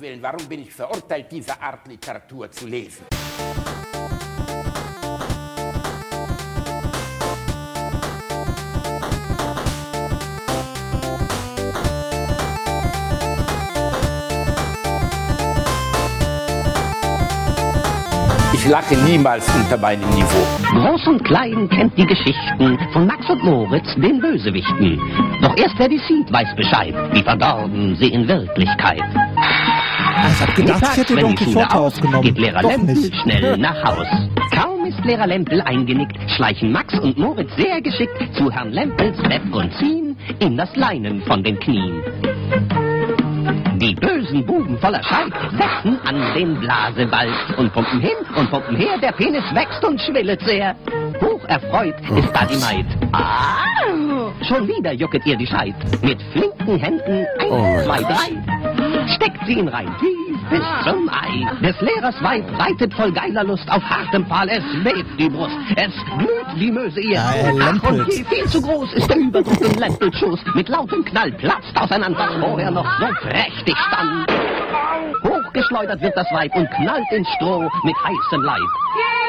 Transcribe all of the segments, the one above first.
Willen, warum bin ich verurteilt, diese Art Literatur zu lesen? Ich lache niemals unter meinem Niveau. Groß und Klein kennt die Geschichten von Max und Moritz, den Bösewichten. Doch erst wer die sieht, weiß Bescheid, wie verdorben sie in Wirklichkeit. Ich hab gedacht, ich hätte Don Quixote aufgenommen. geht Lehrer Doch Lempel nicht. schnell nach Haus. Kaum ist Lehrer Lempel eingenickt, schleichen Max und Moritz sehr geschickt zu Herrn Lempels Bett und ziehen in das Leinen von den Knien. Die bösen Buben voller Schalk setzen an den Blasewald und pumpen hin und pumpen her, der Penis wächst und schwillet sehr. Hoch erfreut ist da die Maid. Ah, schon wieder jucket ihr die Scheit. Mit flinken Händen, eins, zwei, drei, steckt sie ihn rein, tief bis zum Ei. Des Lehrers Weib reitet voll geiler Lust auf hartem Pfahl, es bebt die Brust, es glüht die Möse ihr. Ja, er Ach, und je viel zu groß ist der Überdruck im Lempelschuss. Mit lautem Knall platzt auseinander, was vorher noch so prächtig stand. Hochgeschleudert wird das Weib und knallt ins Stroh mit heißem Leib.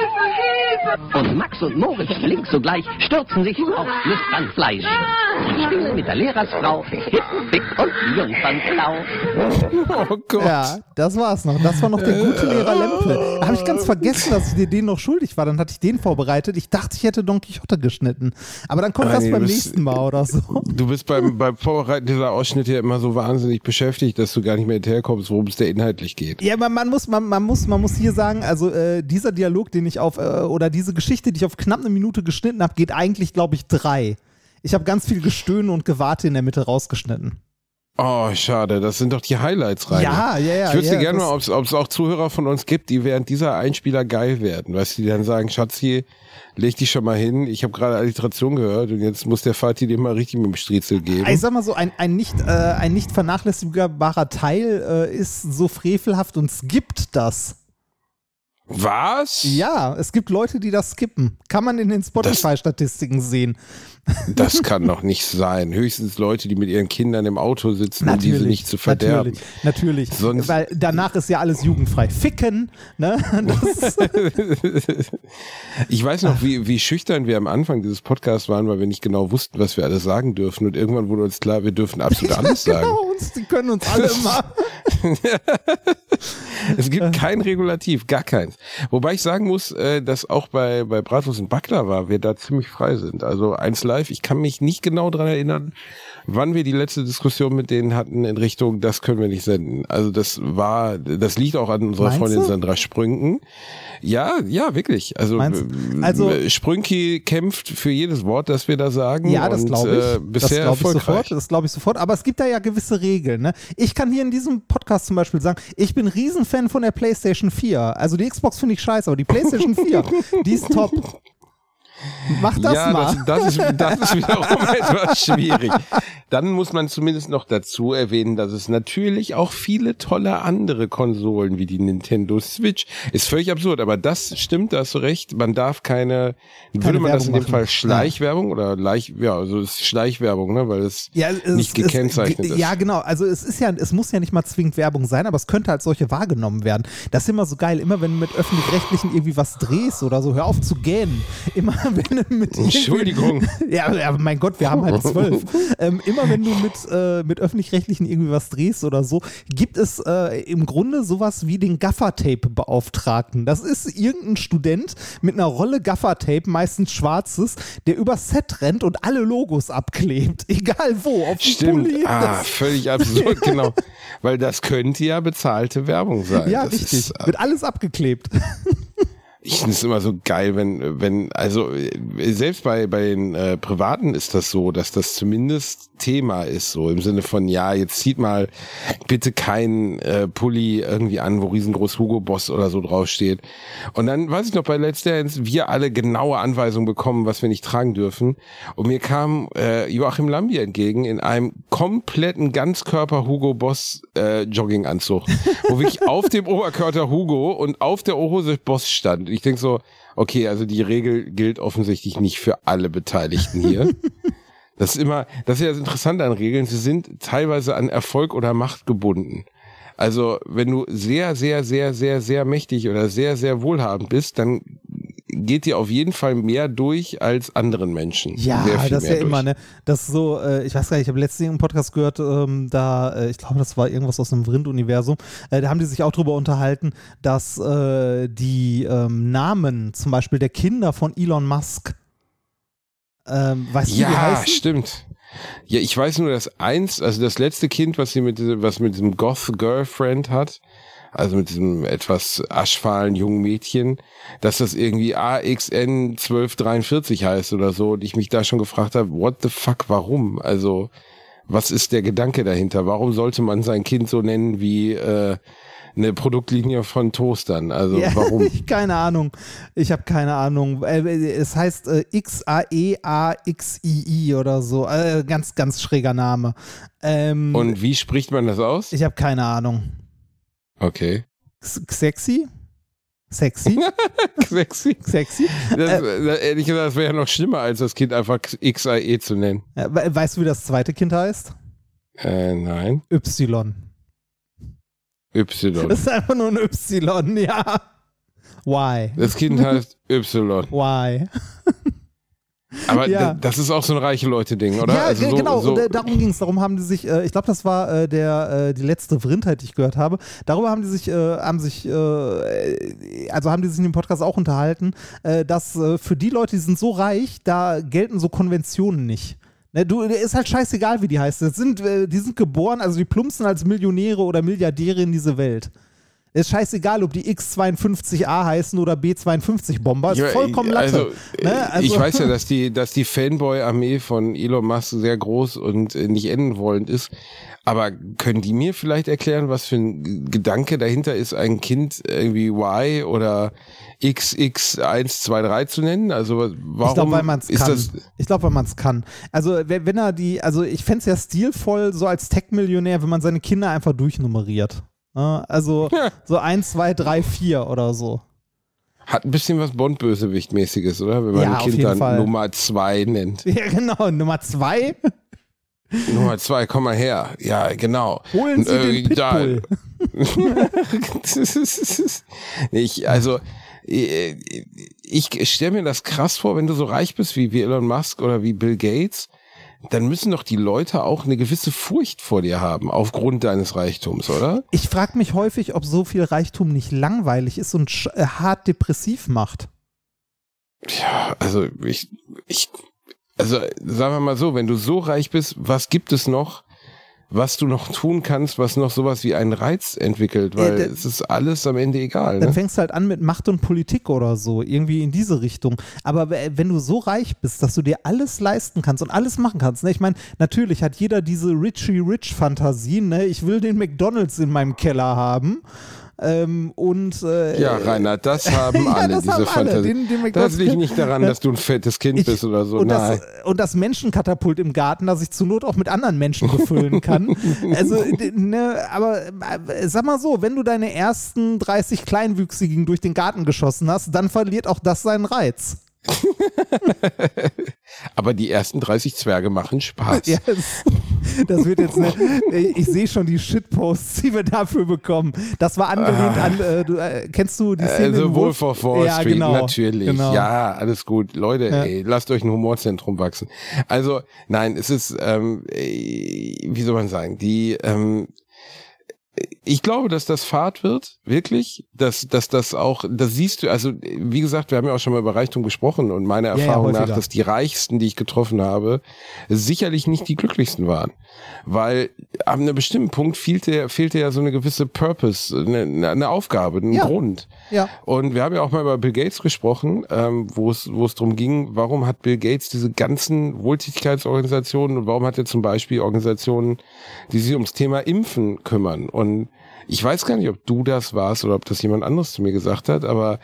Und Max und Moritz flink sogleich stürzen sich auf lüstern Fleisch. Sie spielen mit der Lehrersfrau, hipp, dick und jungfernblau. Oh Gott. Ja, das war's noch. Das war noch der gute Lehrer Lempel. Da habe ich ganz vergessen, dass ich dir den noch schuldig war. Dann hatte ich den vorbereitet. Ich dachte, ich hätte Don Quixote geschnitten. Aber dann kommt Ah, das beim bist- nächsten Mal oder so. Du bist beim, beim Vorbereiten dieser Ausschnitte ja immer so wahnsinnig beschäftigt, dass du gar nicht mehr hinterherkommst, worum es da inhaltlich geht. Ja, man, man, muss, man, man, muss, man muss hier sagen, also äh, dieser Dialog, den ich auf, äh, oder diese Geschichte, die ich auf knapp eine Minute geschnitten habe, geht eigentlich, glaube ich, drei. Ich habe ganz viel Gestöhne und Gewarte in der Mitte rausgeschnitten. Oh, schade. Das sind doch die Highlights rein. Ja, ja, ja. Ich wüsste ja, gerne mal, ob es auch Zuhörer von uns gibt, die während dieser Einspieler geil werden. Weißt du, die dann sagen, Schatzi, leg dich schon mal hin. Ich habe gerade Alliteration gehört und jetzt muss der Vati dir mal richtig mit dem Striezel geben. Ich sag mal so, ein, ein, nicht, äh, ein nicht vernachlässigbarer Teil äh, ist so frevelhaft und skippt das. Was? Ja, es gibt Leute, die das skippen. Kann man in den Spotify-Statistiken sehen. Das kann doch nicht sein. Höchstens Leute, die mit ihren Kindern im Auto sitzen, um diese nicht zu verderben. Natürlich, natürlich. Sonst- Weil danach ist ja alles jugendfrei. Ficken, ne? Ich weiß noch, wie, wie schüchtern wir am Anfang dieses Podcasts waren, weil wir nicht genau wussten, was wir alles sagen dürfen. Und irgendwann wurde uns klar, wir dürfen absolut alles sagen. genau, uns, die können uns alle immer. Es gibt kein Regulativ, gar keins. Wobei ich sagen muss, äh, dass auch bei, bei Bratwurst und Baklava wir da ziemlich frei sind. Also eins live, ich kann mich nicht genau dran erinnern, wann wir die letzte Diskussion mit denen hatten in Richtung, das können wir nicht senden. Also das war, das liegt auch an unserer Meinst Freundin du? Sandra Sprünken. Ja, ja, wirklich. Also, Meinst äh, Also- Sprünki kämpft für jedes Wort, das wir da sagen. Ja, das glaube ich. Äh, bisher das glaube ich sofort. Das glaube ich sofort. Aber es gibt da ja gewisse Regeln. Ne? Ich kann hier in diesem Podcast zum Beispiel sagen, ich bin Riesenfan von der PlayStation 4. Also die Xbox finde ich scheiße, aber die PlayStation 4, die ist top. Mach das ja, mal. Das, das, ist, das ist wiederum etwas schwierig. Dann muss man zumindest noch dazu erwähnen, dass es natürlich auch viele tolle andere Konsolen wie die Nintendo Switch ist völlig absurd, aber das stimmt, da hast du recht. Man darf keine, würde man das in Werbung dem Fall machen. Schleichwerbung oder Leicht, ja, also es ist Schleichwerbung, ne, weil es Ja, es, nicht gekennzeichnet es, ist. Ja, genau. Also es ist ja, es muss ja nicht mal zwingend Werbung sein, aber es könnte als solche wahrgenommen werden. Das ist immer so geil. Immer wenn du mit öffentlich-rechtlichen irgendwie was drehst oder so, hör auf zu gähnen. Immer wenn du mit Entschuldigung. Ja, ja, mein Gott, wir haben halt zwölf. ähm, immer wenn du mit, äh, mit öffentlich-rechtlichen irgendwie was drehst oder so, gibt es äh, im Grunde sowas wie den Gaffertape-Beauftragten. Das ist irgendein Student mit einer Rolle Gaffertape, meistens schwarzes, der übers Set rennt und alle Logos abklebt. Egal wo, auf dem Stimmt. Pulli. Ah, völlig absurd, genau. Weil das könnte ja bezahlte Werbung sein. ja, das richtig. Ist, äh, Wird alles abgeklebt. Ich finde es immer so geil, wenn, wenn, also selbst bei, bei den äh, Privaten ist das so, dass das zumindest Thema ist, so im Sinne von, ja, jetzt zieht mal bitte kein äh, Pulli irgendwie an, wo riesengroß Hugo Boss oder so draufsteht. Und dann weiß ich noch bei Let's Dance, wir alle genaue Anweisungen bekommen, was wir nicht tragen dürfen. Und mir kam äh, Joachim Lambi entgegen in einem kompletten Ganzkörper Hugo Boss äh, Jogginganzug, wo wirklich auf dem Oberkörper Hugo und auf der Hose Boss stand. Ich denk so, okay, also die Regel gilt offensichtlich nicht für alle Beteiligten hier. Das ist immer, das ist ja das Interessante an Regeln, sie sind teilweise an Erfolg oder Macht gebunden. Also, wenn du sehr, sehr, sehr, sehr, sehr mächtig oder sehr, sehr wohlhabend bist, dann geht dir auf jeden Fall mehr durch als anderen Menschen. Ja, das ist ja durch. immer, ne? Das so, äh, ich weiß gar nicht, ich habe letztens einen Podcast gehört, ähm, da, äh, ich glaube, das war irgendwas aus einem Vrind-Universum, äh, da haben die sich auch drüber unterhalten, dass äh, die ähm, Namen zum Beispiel der Kinder von Elon Musk, ähm, weißt du, ja, wie die heißen? stimmt. Ja, ich weiß nur, dass eins, also das letzte Kind, was sie mit, was mit diesem Goth-Girlfriend hat, also mit diesem etwas aschfahlen jungen Mädchen, dass das irgendwie AXN 1243 heißt oder so und ich mich da schon gefragt habe, what the fuck, warum? Also, was ist der Gedanke dahinter? Warum sollte man sein Kind so nennen wie äh, eine Produktlinie von Toastern. Also ja, warum? keine Ahnung. Ich habe keine Ahnung. Äh, es heißt äh, X-A-E-A-X-I-I oder so. Äh, ganz, ganz schräger Name. Ähm, Und wie spricht man das aus? Ich habe keine Ahnung. Okay. Sexy? Sexy? Sexy? Sexy? Das, äh, ehrlich gesagt, das wäre ja noch schlimmer, als das Kind einfach XAE zu nennen. Weißt du, wie das zweite Kind heißt? Äh, nein. Y. Y. Das ist einfach nur ein Y, ja. Why? Das Kind heißt Y. Why? Aber ja. das ist auch so ein reiche Leute-Ding, oder? Ja, also so, genau. So äh, darum ging es. Darum haben die sich, äh, ich glaube, das war äh, der äh, die letzte Vrindheit, die ich gehört habe. Darüber haben die sich, äh, haben sich, äh, also haben die sich in dem Podcast auch unterhalten, dass für die Leute, die sind so reich, da gelten so Konventionen nicht. Ne, du, ist halt scheißegal, wie die heißt. Das sind, die sind geboren, also die plumpsen als Millionäre oder Milliardäre in diese Welt. Ist scheißegal, ob die X52A heißen oder B52-Bomber. Ist ja, vollkommen latte. Also, ne? also, ich weiß ja, dass die, dass die Fanboy-Armee von Elon Musk sehr groß und äh, nicht enden wollend ist. Aber können die mir vielleicht erklären, was für ein Gedanke dahinter ist, ein Kind irgendwie Y oder XX123 zu nennen? Also warum ich glaube, weil man es kann. ich glaube, weil man es kann. Also wenn er die, also ich fände es ja stilvoll, so als Tech-Millionär, wenn man seine Kinder einfach durchnummeriert. Also so 1, 2, 3, 4 oder so. Hat ein bisschen was Bond-Bösewicht-mäßiges, oder? Wenn man ja, ein Kind dann Fall. Nummer 2 nennt. Ja, genau. Nummer 2? Nummer 2, komm mal her. Ja, genau. Holen Sie äh, den Pitbull. ich, also, äh, ich stelle mir das krass vor, wenn du so reich bist wie, wie Elon Musk oder wie Bill Gates dann müssen doch die Leute auch eine gewisse Furcht vor dir haben, aufgrund deines Reichtums, oder? Ich frage mich häufig, ob so viel Reichtum nicht langweilig ist und äh, hart depressiv macht. Ja, also ich, ich, also sagen wir mal so, wenn du so reich bist, was gibt es noch, was du noch tun kannst, was noch sowas wie einen Reiz entwickelt, weil ja, es ist alles am Ende egal. Dann ne? fängst du halt an mit Macht und Politik oder so, irgendwie in diese Richtung. Aber wenn du so reich bist, dass du dir alles leisten kannst und alles machen kannst, ne? ich meine, natürlich hat jeder diese Richie Rich Fantasien, ne? ich will den McDonalds in meinem Keller haben ähm, und, äh, ja, Reinhard, das haben ja, alle, das diese Fantasie. Den, den das liegt nicht daran, dass du ein fettes Kind ich, bist oder so. Und Nein. Das, und das Menschenkatapult im Garten, das ich zur Not auch mit anderen Menschen befüllen kann. also, ne, aber äh, sag mal so, wenn du deine ersten 30 Kleinwüchsigen durch den Garten geschossen hast, dann verliert auch das seinen Reiz. Aber die ersten 30 Zwerge machen Spaß. Ja, das, wird jetzt eine, ich sehe schon die Shitposts, die wir dafür bekommen. Das war angelehnt an, äh, du, äh, kennst du die Szene? Also Wolf of Wall ja, Street, genau, natürlich. Genau. Ja, alles gut. Leute, ja. ey, lasst euch ein Humorzentrum wachsen. Also, nein, es ist, ähm, wie soll man sagen, die, ähm, ich glaube, dass das Fahrt wird, wirklich, dass, dass das auch, das siehst du, also wie gesagt, wir haben ja auch schon mal über Reichtum gesprochen und meiner Erfahrung ja, nach, dass die Reichsten, die ich getroffen habe, sicherlich nicht die glücklichsten waren. Weil an einem bestimmten Punkt fehlte, fehlte ja so eine gewisse Purpose, eine, eine Aufgabe, einen ja. Grund. Ja. Und wir haben ja auch mal über Bill Gates gesprochen, ähm, wo es, wo es darum ging, warum hat Bill Gates diese ganzen Wohltätigkeitsorganisationen und warum hat er zum Beispiel Organisationen, die sich ums Thema Impfen kümmern und ich weiß gar nicht, ob du das warst oder ob das jemand anderes zu mir gesagt hat, aber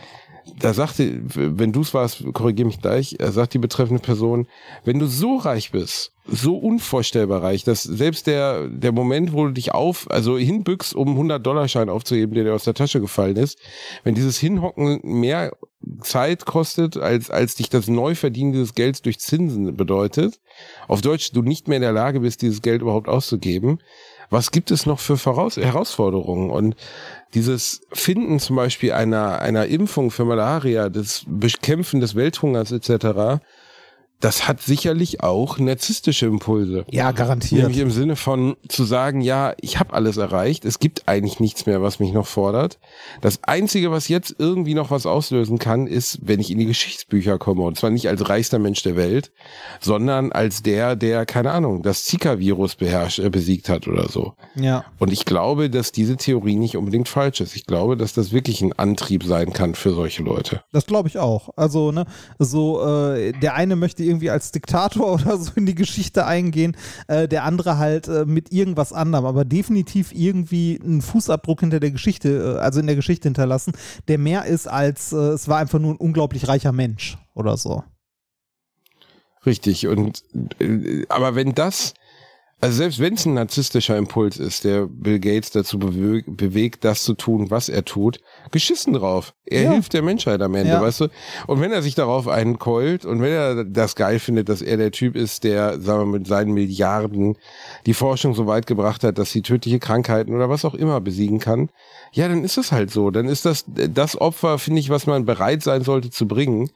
da sagte, wenn du es warst, korrigier mich gleich, sagt die betreffende Person, wenn du so reich bist, so unvorstellbar reich, dass selbst der, der Moment, wo du dich auf, also hinbückst, um 100 Dollar Schein aufzuheben, der dir aus der Tasche gefallen ist, wenn dieses Hinhocken mehr Zeit kostet, als, als dich das Neuverdienen dieses Gelds durch Zinsen bedeutet, auf Deutsch, du nicht mehr in der Lage bist, dieses Geld überhaupt auszugeben, was gibt es noch für Voraus Herausforderungen? Und dieses Finden zum Beispiel einer, einer Impfung für Malaria, das Bekämpfen des Welthungers etc., das hat sicherlich auch narzisstische Impulse. Ja, garantiert. Nämlich im Sinne von zu sagen, ja, ich habe alles erreicht, es gibt eigentlich nichts mehr, was mich noch fordert. Das Einzige, was jetzt irgendwie noch was auslösen kann, ist, wenn ich in die Geschichtsbücher komme. Und zwar nicht als reichster Mensch der Welt, sondern als der, der, keine Ahnung, das Zika-Virus beherrscht, äh, besiegt hat oder so. Ja. Und ich glaube, dass diese Theorie nicht unbedingt falsch ist. Ich glaube, dass das wirklich ein Antrieb sein kann für solche Leute. Das glaube ich auch. Also, ne, so, äh, der eine möchte irgendwie als Diktator oder so in die Geschichte eingehen, äh, der andere halt äh, mit irgendwas anderem, aber definitiv irgendwie einen Fußabdruck hinter der Geschichte, äh, also in der Geschichte hinterlassen, der mehr ist als äh, es war einfach nur ein unglaublich reicher Mensch oder so. Richtig. Und äh, aber wenn das also selbst wenn es ein narzisstischer Impuls ist, der Bill Gates dazu bewe bewegt, das zu tun, was er tut, geschissen drauf. Er Ja. hilft der Menschheit am Ende, Ja. weißt du? Und wenn er sich darauf einkeult und wenn er das geil findet, dass er der Typ ist, der, sagen wir, mit seinen Milliarden die Forschung so weit gebracht hat, dass sie tödliche Krankheiten oder was auch immer besiegen kann, ja, dann ist es halt so. Dann ist das das Opfer, finde ich, was man bereit sein sollte zu bringen,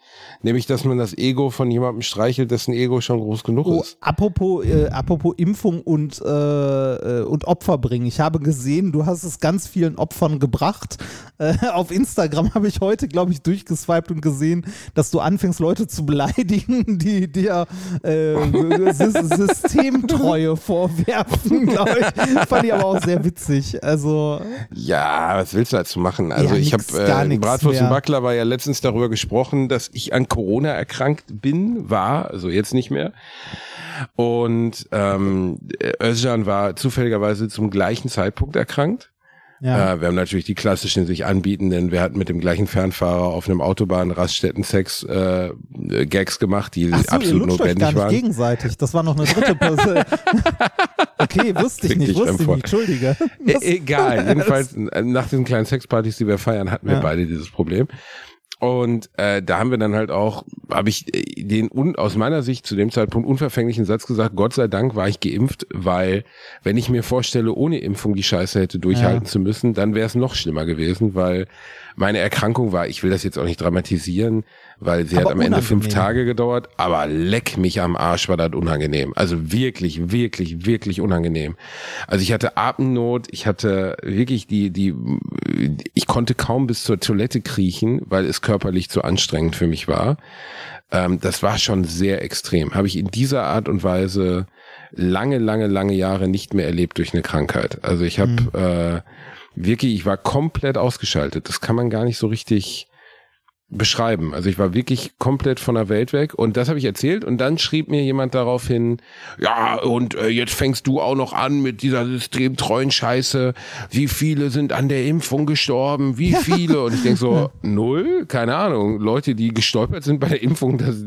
nämlich, dass man das Ego von jemandem streichelt, dessen Ego schon groß genug Oh, ist. apropos, äh, apropos Impfung und, äh, äh, und Opfer bringen. Ich habe gesehen, du hast es ganz vielen Opfern gebracht. Äh, auf Instagram habe ich heute, glaube ich, durchgeswiped und gesehen, dass du anfängst, Leute zu beleidigen, die dir äh, Sys Systemtreue vorwerfen, glaube ich. Fand ich aber auch sehr witzig. Also, Ja, was willst du dazu machen? Also Ja, ich habe äh, Bratwurst mehr. und Backler war ja letztens darüber gesprochen, dass ich an Corona erkrankt bin, war, also jetzt nicht mehr. Und ähm, Özcan war zufälligerweise zum gleichen Zeitpunkt erkrankt. ja. Äh, wir haben natürlich die klassischen sich anbietenden, wir hatten mit dem gleichen Fernfahrer auf einem Autobahn-Raststätten Sex äh, Gags gemacht, die Ach so, ihr absolut euch notwendig gar nicht waren. gegenseitig. Das war noch eine dritte Person. okay, wusste ich nicht, wusste ich nicht, entschuldige. E egal, jedenfalls äh, nach diesen kleinen Sexpartys, die wir feiern, hatten wir Ja. beide dieses Problem. Und äh, da haben wir dann halt auch, habe ich äh, den un, aus meiner Sicht zu dem Zeitpunkt unverfänglichen Satz gesagt, Gott sei Dank war ich geimpft, weil wenn ich mir vorstelle, ohne Impfung die Scheiße hätte durchhalten Ja. zu müssen, dann wäre es noch schlimmer gewesen, weil meine Erkrankung war, ich will das jetzt auch nicht dramatisieren, weil sie Aber hat am Ende fünf unangenehm. Tage gedauert, aber leck mich am Arsch war das unangenehm. Also wirklich, wirklich, wirklich unangenehm. Also ich hatte Atemnot, ich hatte wirklich die, die, ich konnte kaum bis zur Toilette kriechen, weil es körperlich zu anstrengend für mich war. Ähm, das war schon sehr extrem. Habe ich in dieser Art und Weise lange, lange, lange Jahre nicht mehr erlebt durch eine Krankheit. Also ich habe äh, wirklich, ich war komplett ausgeschaltet. Das kann man gar nicht so richtig beschreiben. Also ich war wirklich komplett von der Welt weg. Und das habe ich erzählt. Und dann schrieb mir jemand daraufhin, ja und äh, jetzt fängst du auch noch an mit dieser systemtreuen Scheiße, wie viele sind an der Impfung gestorben, wie viele? Und ich denk so, null, keine Ahnung, Leute, die gestolpert sind bei der Impfung, dass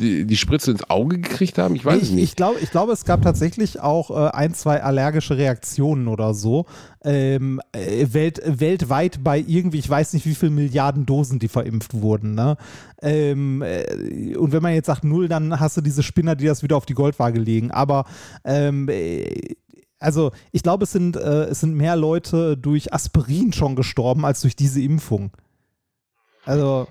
die, die Spritze ins Auge gekriegt haben, ich weiß Ich, nicht. ich, glaube, ich glaube, es gab tatsächlich auch äh, ein, zwei allergische Reaktionen oder so. Ähm, äh, welt, weltweit bei irgendwie, ich weiß nicht, wie viel Milliarden Dosen, die verimpft wurden. Ne? Ähm, äh, und wenn man jetzt sagt null, dann hast du diese Spinner, die das wieder auf die Goldwaage legen. Aber ähm, äh, also ich glaube, es sind, äh, es sind mehr Leute durch Aspirin schon gestorben als durch diese Impfung. Also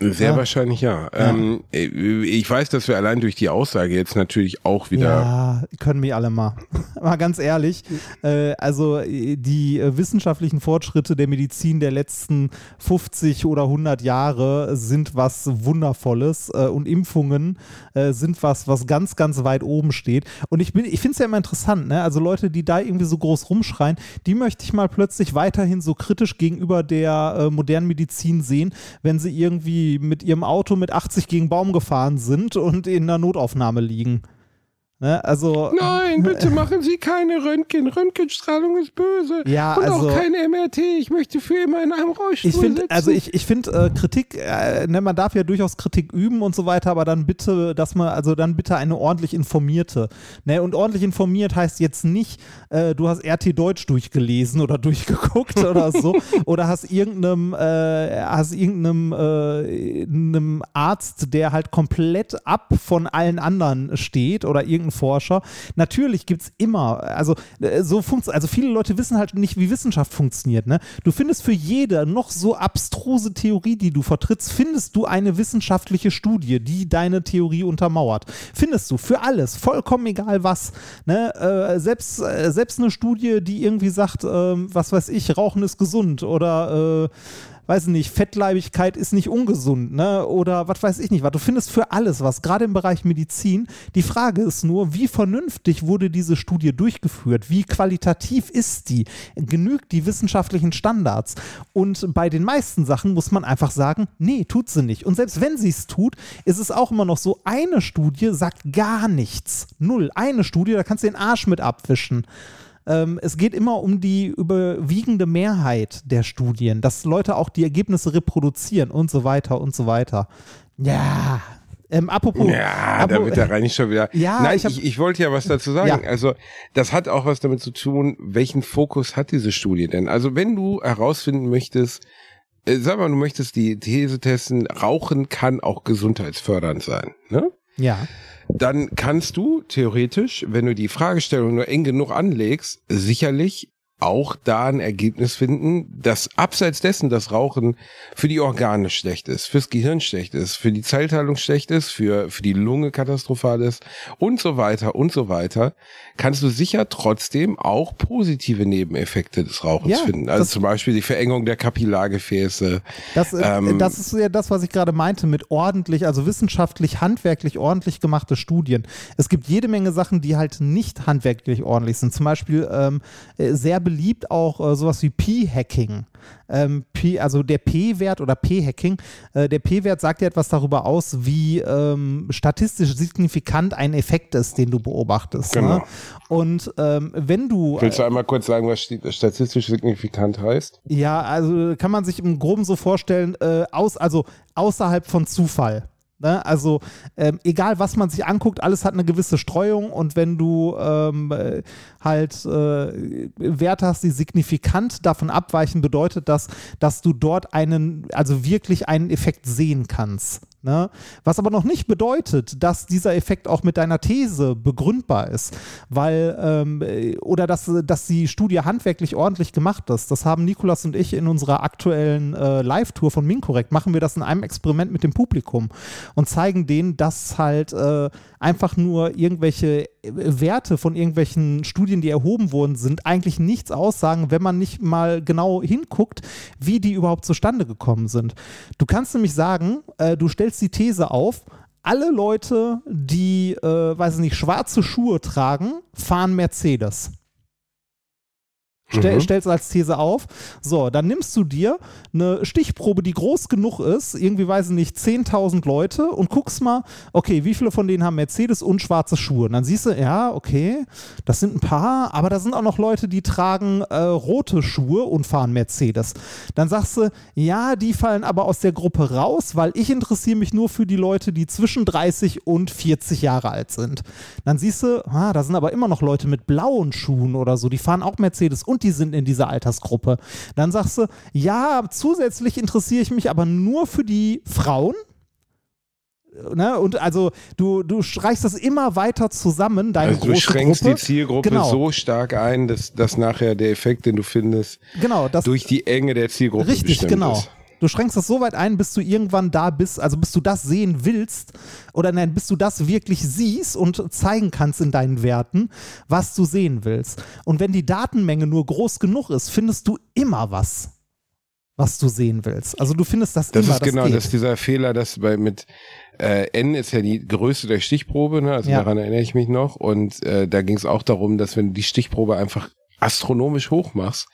Sehr Ja. wahrscheinlich ja. Ähm, ich weiß, dass wir allein durch die Aussage jetzt natürlich auch wieder Ja, können wir alle mal. mal ganz ehrlich. Äh, also äh, die äh, wissenschaftlichen Fortschritte der Medizin der letzten 50 oder 100 Jahre sind was Wundervolles äh, und Impfungen äh, sind was, was ganz, ganz weit oben steht. Und ich, bin- ich finde es ja immer interessant, ne? also Leute, die da irgendwie so groß rumschreien, die möchte ich mal plötzlich weiterhin so kritisch gegenüber der äh, modernen Medizin sehen, wenn sie irgendwie mit ihrem Auto mit 80 gegen Baum gefahren sind und in einer Notaufnahme liegen. Ne? Also, Nein, bitte machen Sie keine Röntgen. Röntgenstrahlung ist böse. Ja, Und also- auch kein MRT. Ich möchte für immer in einem Rollstuhl ich finde, sitzen. also ich, ich finde äh, Kritik, äh, ne, man darf ja durchaus Kritik üben und so weiter, aber dann bitte, dass man, also dann bitte eine ordentlich informierte. Ne? Und ordentlich informiert heißt jetzt nicht, äh, du hast RT Deutsch durchgelesen oder durchgeguckt oder so, oder hast irgendeinem, äh, hast irgendeinem äh, einem Arzt, der halt komplett ab von allen anderen steht, oder irgendeinem irgendein Forscher. Natürlich gibt es immer, also äh, so funktioniert, also viele Leute wissen halt nicht, wie Wissenschaft funktioniert. Ne? Du findest für jede noch so abstruse Theorie, die du vertrittst, findest du eine wissenschaftliche Studie, die deine Theorie untermauert. Findest du für alles, vollkommen egal was. Ne? Äh, selbst, äh, selbst eine Studie, die irgendwie sagt, äh, was weiß ich, Rauchen ist gesund oder äh, weiß nicht, Fettleibigkeit ist nicht ungesund, ne? Oder was weiß ich nicht, was. Du findest für alles was, gerade im Bereich Medizin. Die Frage ist nur, wie vernünftig wurde diese Studie durchgeführt? Wie qualitativ ist die? Genügt die wissenschaftlichen Standards? Und bei den meisten Sachen muss man einfach sagen, nee, tut sie nicht. Und selbst wenn sie es tut, ist es auch immer noch so, eine Studie sagt gar nichts. Null. Eine Studie, da kannst du den Arsch mit abwischen ähm, es geht immer um die überwiegende Mehrheit der Studien, dass Leute auch die Ergebnisse reproduzieren und so weiter und so weiter. Ja, ähm, apropos. Ja, da wird der Reini schon wieder. Ja, Nein, ich, hab, ich, ich wollte ja was dazu sagen. Ja. Also, das hat auch was damit zu tun, welchen Fokus hat diese Studie denn? Also, wenn du herausfinden möchtest, äh, sag mal, du möchtest die These testen, Rauchen kann auch gesundheitsfördernd sein, ne? ja. Dann kannst du theoretisch, wenn du die Fragestellung nur eng genug anlegst, sicherlich auch da ein Ergebnis finden, dass abseits dessen das Rauchen für die Organe schlecht ist, fürs Gehirn schlecht ist, für die Zellteilung schlecht ist, für, für die Lunge katastrophal ist und so weiter und so weiter, kannst du sicher trotzdem auch positive Nebeneffekte des Rauchens Ja, finden. Also zum Beispiel die Verengung der Kapillargefäße. Das, äh, Ähm, das ist ja das, was ich gerade meinte mit ordentlich, also wissenschaftlich, handwerklich ordentlich gemachte Studien. Es gibt jede Menge Sachen, die halt nicht handwerklich ordentlich sind. Zum Beispiel ähm, äh, sehr beliebt auch äh, sowas wie P-Hacking. Ähm, P, also der P-Wert oder P-Hacking, äh, der P-Wert sagt ja etwas darüber aus, wie ähm, statistisch signifikant ein Effekt ist, den du beobachtest. Genau. Ne? Und ähm, wenn du Willst du einmal kurz sagen, was sti- statistisch signifikant heißt? Ja, also kann man sich im Groben so vorstellen, äh, aus, also außerhalb von Zufall. Ne? Also ähm, egal, was man sich anguckt, alles hat eine gewisse Streuung und wenn du ähm, äh, halt äh, Werte hast, die signifikant davon abweichen, bedeutet das, dass du dort einen, also wirklich einen Effekt sehen kannst. Ne? Was aber noch nicht bedeutet, dass dieser Effekt auch mit deiner These begründbar ist, weil ähm, äh, oder dass, dass die Studie handwerklich ordentlich gemacht ist. Das haben Nikolas und ich in unserer aktuellen äh, Live-Tour von Minkorrekt, machen wir das in einem Experiment mit dem Publikum und zeigen denen, dass halt äh, einfach nur irgendwelche äh, Werte von irgendwelchen Studien, die erhoben worden sind, eigentlich nichts aussagen, wenn man nicht mal genau hinguckt, wie die überhaupt zustande gekommen sind. Du kannst nämlich sagen, äh, du stellst die These auf, alle Leute, die, äh, weiß ich nicht, schwarze Schuhe tragen, fahren Mercedes. Stell, Mhm. Stellst als These auf. So, dann nimmst du dir eine Stichprobe, die groß genug ist, irgendwie weiß ich nicht, 10.000 Leute und guckst mal, okay, wie viele von denen haben Mercedes und schwarze Schuhe? Und dann siehst du, ja, okay, das sind ein paar, aber da sind auch noch Leute, die tragen äh, rote Schuhe und fahren Mercedes. Dann sagst du, ja, die fallen aber aus der Gruppe raus, weil ich interessiere mich nur für die Leute, die zwischen 30 und 40 Jahre alt sind. Dann siehst du, ah, da sind aber immer noch Leute mit blauen Schuhen oder so, die fahren auch Mercedes und die sind in dieser Altersgruppe. Dann sagst du, ja, zusätzlich interessiere ich mich aber nur für die Frauen. Ne? Und also du, du streichst das immer weiter zusammen, deine Also du große schränkst Gruppe. die Zielgruppe Genau. so stark ein, dass, dass nachher der Effekt, den du findest, Genau, das, durch die Enge der Zielgruppe Richtig, genau. ist. Du schränkst das so weit ein, bis du irgendwann da bist, also bis du das sehen willst oder nein, bis du das wirklich siehst und zeigen kannst in deinen Werten, was du sehen willst. Und wenn die Datenmenge nur groß genug ist, findest du immer was, was du sehen willst. Also du findest das, Das immer. ist genau, geht. das ist dieser Fehler, dass bei mit äh, N ist ja die Größe der Stichprobe, ne? also Ja. daran erinnere ich mich noch. Und äh, da ging es auch darum, dass wenn du die Stichprobe einfach astronomisch hoch machst,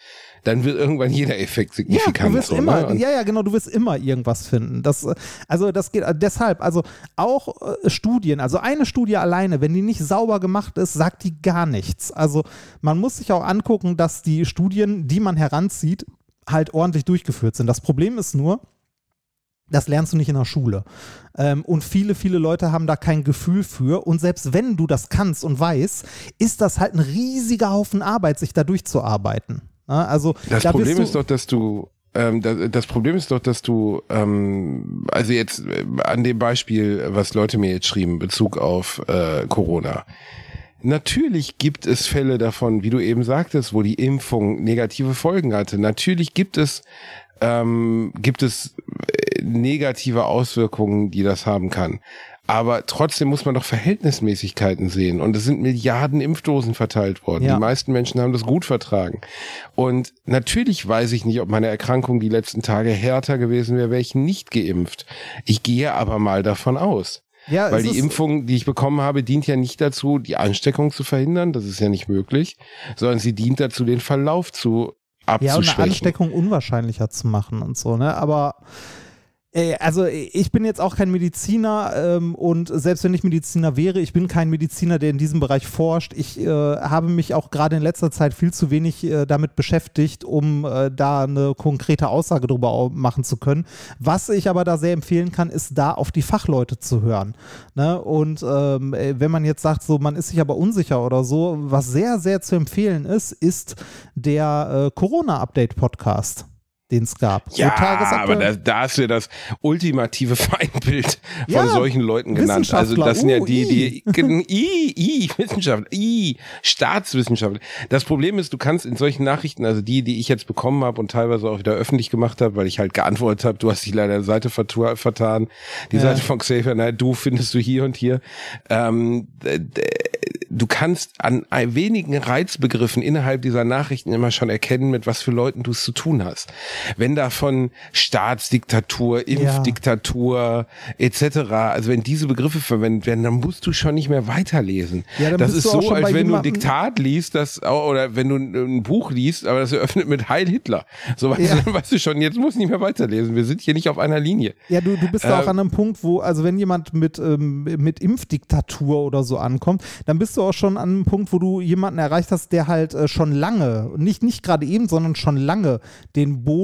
dann wird irgendwann jeder Effekt Ja, signifikant. du wirst so, immer, ne? Ja, ja, genau, du wirst immer irgendwas finden. Das, äh, also das geht äh, deshalb, also auch äh, Studien, also eine Studie alleine, wenn die nicht sauber gemacht ist, sagt die gar nichts. Also man muss sich auch angucken, dass die Studien, die man heranzieht, halt ordentlich durchgeführt sind. Das Problem ist nur, das lernst du nicht in der Schule. Ähm, und viele, viele Leute haben da kein Gefühl für. Und selbst wenn du das kannst und weißt, ist das halt ein riesiger Haufen Arbeit, sich da durchzuarbeiten. Ja, also Das da Problem ist doch, dass du ähm, das, Problem ist doch, dass du, ähm, also jetzt äh, an dem Beispiel, was Leute mir jetzt schrieben, Bezug auf äh, Corona. Natürlich gibt es Fälle davon, wie du eben sagtest, wo die Impfung negative Folgen hatte. Natürlich gibt es ähm, gibt es äh, negative Auswirkungen, die das haben kann. Aber trotzdem muss man doch Verhältnismäßigkeiten sehen. Und es sind Milliarden Impfdosen verteilt worden. Ja. Die meisten Menschen haben das gut vertragen. Und natürlich weiß ich nicht, ob meine Erkrankung die letzten Tage härter gewesen wäre, wäre ich nicht geimpft. Ich gehe aber mal davon aus. Ja, Weil die Impfung, die ich bekommen habe, dient ja nicht dazu, die Ansteckung zu verhindern, das ist ja nicht möglich, sondern sie dient dazu, den Verlauf zu Ja, und eine abzuschwächen. Ansteckung unwahrscheinlicher zu machen und so, ne? Aber also ich bin jetzt auch kein Mediziner ähm, und selbst wenn ich Mediziner wäre, ich bin kein Mediziner, der in diesem Bereich forscht. Ich äh, habe mich auch gerade in letzter Zeit viel zu wenig äh, damit beschäftigt, um äh, da eine konkrete Aussage darüber machen zu können. Was ich aber da sehr empfehlen kann, ist da auf die Fachleute zu hören. Ne? Und ähm, äh, wenn man jetzt sagt, so man ist sich aber unsicher oder so, was sehr, sehr zu empfehlen ist, ist der äh, Corona-Update-Podcast, den es gab. Ja, aber da, da hast du das ultimative Feindbild von Ja, solchen Leuten genannt. Also das sind ja uh, die, die I, I, Wissenschaftler, I, Staatswissenschaftler. Das Problem ist, du kannst in solchen Nachrichten, also die, die ich jetzt bekommen habe und teilweise auch wieder öffentlich gemacht habe, weil ich halt geantwortet habe, du hast dich leider Seite vertan, die Ja. Seite von Xavier, nein, du findest du hier und hier. Ähm, du kannst an wenigen Reizbegriffen innerhalb dieser Nachrichten immer schon erkennen, mit was für Leuten du es zu tun hast. Wenn da von Staatsdiktatur, Impfdiktatur etc., also wenn diese Begriffe verwendet werden, dann musst du schon nicht mehr weiterlesen. Ja, das ist so, als wenn du ein Diktat liest, das oder wenn du ein, Buch liest, aber das eröffnet mit Heil Hitler. So weißt, Ja. du, weißt du schon, jetzt muss ich nicht mehr weiterlesen. Wir sind hier nicht auf einer Linie. Ja, du, du bist da auch an einem Punkt, wo, also wenn jemand mit, ähm, mit Impfdiktatur oder so ankommt, dann bist du auch schon an einem Punkt, wo du jemanden erreicht hast, der halt äh, schon lange, nicht, nicht gerade eben, sondern schon lange den Boden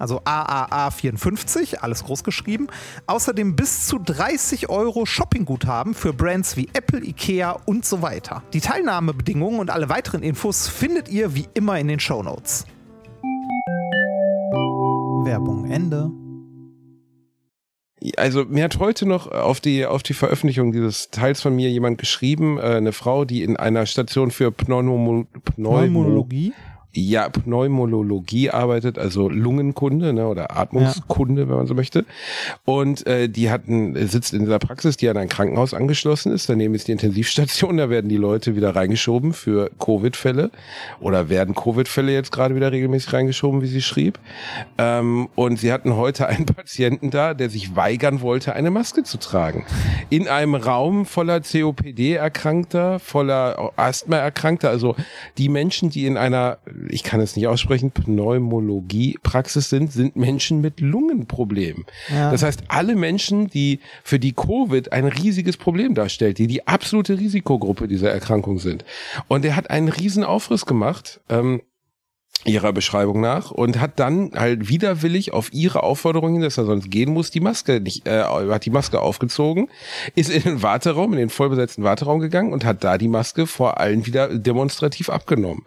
also AAA54, alles groß geschrieben, außerdem bis zu 30 Euro Shoppingguthaben für Brands wie Apple, Ikea und so weiter. Die Teilnahmebedingungen und alle weiteren Infos findet ihr wie immer in den Shownotes. Werbung Ende. Also mir hat heute noch auf die auf die Veröffentlichung dieses Teils von mir jemand geschrieben, äh, eine Frau, die in einer Station für Pneumo Pneumo Pneumologie. Ja, Pneumologie arbeitet, also Lungenkunde ne, oder Atmungskunde, wenn man so möchte. Und äh, die hatten, sitzt in dieser Praxis, die an ein Krankenhaus angeschlossen ist. Daneben ist die Intensivstation, da werden die Leute wieder reingeschoben für Covid-Fälle oder werden Covid-Fälle jetzt gerade wieder regelmäßig reingeschoben, wie sie schrieb. Ähm, und sie hatten heute einen Patienten da, der sich weigern wollte, eine Maske zu tragen. In einem Raum voller COPD-Erkrankter, voller Asthma-Erkrankter, also die Menschen, die in einer ich kann es nicht aussprechen, Pneumologie-Praxis sind, sind Menschen mit Lungenproblemen. Ja. Das heißt, alle Menschen, die für die Covid ein riesiges Problem darstellt, die die absolute Risikogruppe dieser Erkrankung sind. Und er hat einen riesen Aufriss gemacht. Ähm, ihrer Beschreibung nach und hat dann halt widerwillig auf ihre Aufforderung hin, dass er sonst gehen muss, die Maske nicht, äh, hat die Maske aufgezogen, ist in den Warteraum, in den vollbesetzten Warteraum gegangen und hat da die Maske vor allen wieder demonstrativ abgenommen.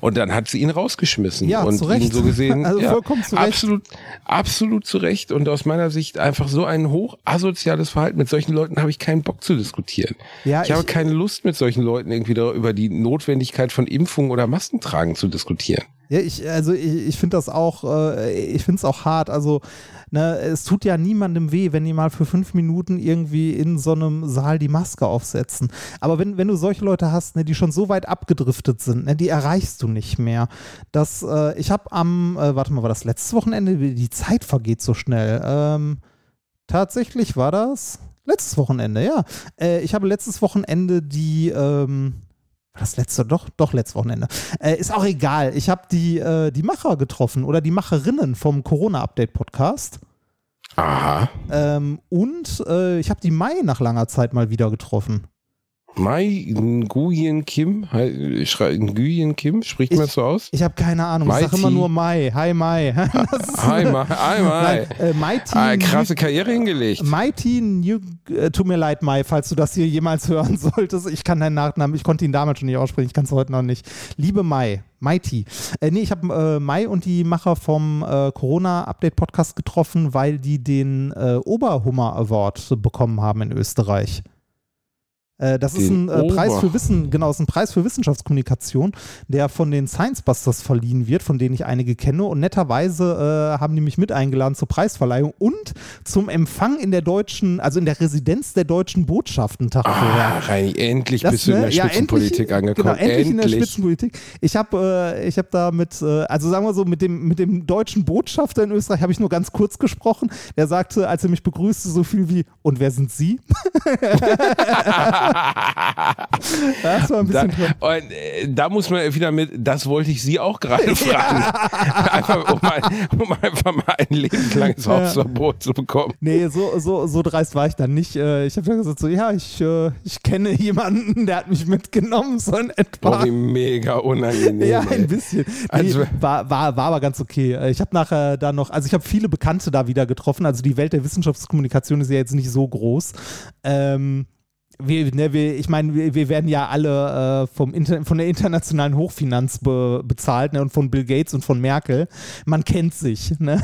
Und dann hat sie ihn rausgeschmissen Ja, und zu Recht. ihn so gesehen, Also ja, vollkommen zu Recht. absolut, absolut zu Recht und aus meiner Sicht einfach so ein hoch asoziales Verhalten. Mit solchen Leuten habe ich keinen Bock zu diskutieren. Ja, ich, habe ich- keine Lust, mit solchen Leuten irgendwie über die Notwendigkeit von Impfungen oder Maskentragen zu diskutieren. Ja, ich, also ich, ich finde das auch, äh, ich finde es auch hart. Also, ne, es tut ja niemandem weh, wenn die mal für fünf Minuten irgendwie in so einem Saal die Maske aufsetzen. Aber wenn, wenn du solche Leute hast, ne, die schon so weit abgedriftet sind, ne, die erreichst du nicht mehr. Das, äh, ich habe am, äh, warte mal, war das letztes Wochenende? Die Zeit vergeht so schnell. Ähm, tatsächlich war das letztes Wochenende, ja. Äh, ich habe letztes Wochenende die, ähm, das letzte, doch, doch letztes Wochenende. Äh, ist auch egal. Ich habe die, äh, die Macher getroffen oder die Macherinnen vom Corona-Update-Podcast. Aha. Ähm, und äh, ich habe die Mai nach langer Zeit mal wieder getroffen. Mai Nguyen Kim, Nguyen Kim, spricht man so aus? Ich habe keine Ahnung. Ich sage immer nur Mai. Hi Mai. Hi, Mai, hi, Mai. Nein, äh, Mighty, Ah, krasse Karriere hingelegt. Mighty New, äh, tut mir leid, Mai, falls du das hier jemals hören solltest. Ich kann deinen Nachnamen, ich konnte ihn damals schon nicht aussprechen, ich kann es heute noch nicht. Liebe Mai, Mighty. Äh, nee, ich habe äh, Mai und die Macher vom äh, Corona-Update-Podcast getroffen, weil die den äh, Oberhummer Award bekommen haben in Österreich. Äh, das ist ein Den äh, Preis für Wissen, genau, ist ein Preis für Wissenschaftskommunikation, der von den Science Busters verliehen wird, von denen ich einige kenne. Und netterweise äh, haben die mich mit eingeladen zur Preisverleihung und zum Empfang in der deutschen, also in der Residenz der deutschen Botschaft einen Tag Ah. Reini, endlich Das, bist du in der ja, Spitzenpolitik endlich, angekommen. Genau, endlich, in der Spitzenpolitik. Ich habe äh, ich hab da mit, äh, also sagen wir so, mit dem, mit dem deutschen Botschafter in Österreich habe ich nur ganz kurz gesprochen. Der sagte, als er mich begrüßte, so viel wie, und wer sind Sie? das war ein Da, bisschen und, äh, da muss man wieder mit, das wollte ich Sie auch gerade fragen. einfach, um, mal, um einfach mal ein lebenslanges Ja. Hausverbot zu bekommen. Nee, so, so, so dreist war ich dann nicht. Äh, Ich habe dann gesagt, so, ja, ich, äh, ich kenne jemanden, der hat mich mitgenommen, so in etwa. Boah, wie mega unangenehm. Ja, ein bisschen. Nee, Also- war, war, war aber ganz okay. Äh, Ich habe nachher da noch, also ich habe viele Bekannte da wieder getroffen. Also die Welt der Wissenschaftskommunikation ist ja jetzt nicht so groß. Ähm, wir, ne, wir, ich meine, wir, wir werden ja alle äh, vom Inter von der internationalen Hochfinanz be bezahlt ne, und von Bill Gates und von Merkel. Man kennt sich. Ne?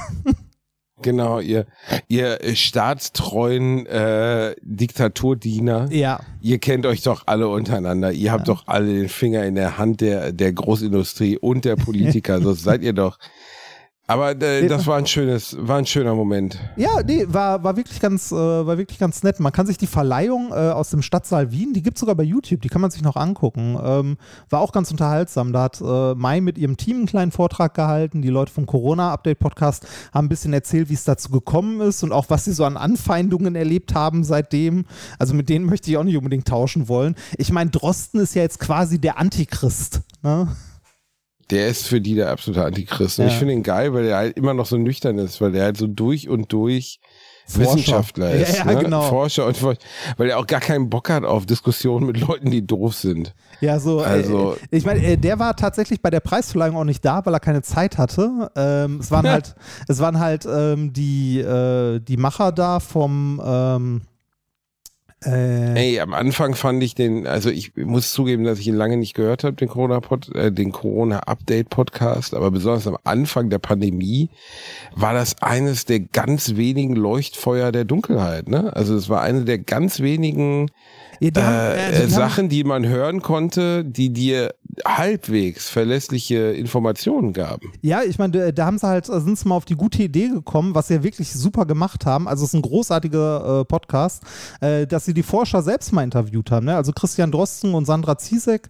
Genau, ihr, ihr staatstreuen äh, Diktaturdiener. Ja. Ihr kennt euch doch alle untereinander. Ihr habt doch alle den Finger in der Hand der, der Großindustrie und der Politiker. so seid ihr doch. Aber äh, das war ein schönes, war ein schöner Moment. Ja, nee, war, war, wirklich ganz, äh, war wirklich ganz nett. Man kann sich die Verleihung äh, aus dem Stadtsaal Wien, die gibt es sogar bei YouTube, die kann man sich noch angucken. Ähm, war auch ganz unterhaltsam. Da hat äh, Mai mit ihrem Team einen kleinen Vortrag gehalten. Die Leute vom Corona-Update-Podcast haben ein bisschen erzählt, wie es dazu gekommen ist und auch, was sie so an Anfeindungen erlebt haben seitdem. Also mit denen möchte ich auch nicht unbedingt tauschen wollen. Ich meine, Drosten ist ja jetzt quasi der Antichrist. Ne? Der ist für die der absolute Antichrist. Und Ja. ich finde ihn geil, weil er halt immer noch so nüchtern ist, weil der halt so durch und durch Forscher. Wissenschaftler ist. Ja, ja, ne? genau. Forscher und Forscher, weil er auch gar keinen Bock hat auf Diskussionen mit Leuten, die doof sind. Ja, so. Also- äh, ich meine, äh, der war tatsächlich bei der Preisverleihung auch nicht da, weil er keine Zeit hatte. Ähm, es waren halt, es waren halt ähm, die, äh, die Macher da vom. Ähm, äh, Ey, am Anfang fand ich den, also ich muss zugeben, dass ich ihn lange nicht gehört habe, den Corona -Pod, äh, den Corona Update Podcast, aber besonders am Anfang der Pandemie war das eines der ganz wenigen Leuchtfeuer der Dunkelheit, ne? Also es war eine der ganz wenigen ja, die äh, haben- äh, die äh, Sachen, die man hören konnte, die dir halbwegs verlässliche Informationen gaben. Ja, ich meine, da- haben sie halt, sind sie mal auf die gute Idee gekommen, was sie ja wirklich super gemacht haben. Also es ist ein großartiger äh, Podcast, äh, dass sie die Forscher selbst mal interviewt haben. Ne? Also Christian Drosten und Sandra Ziesek,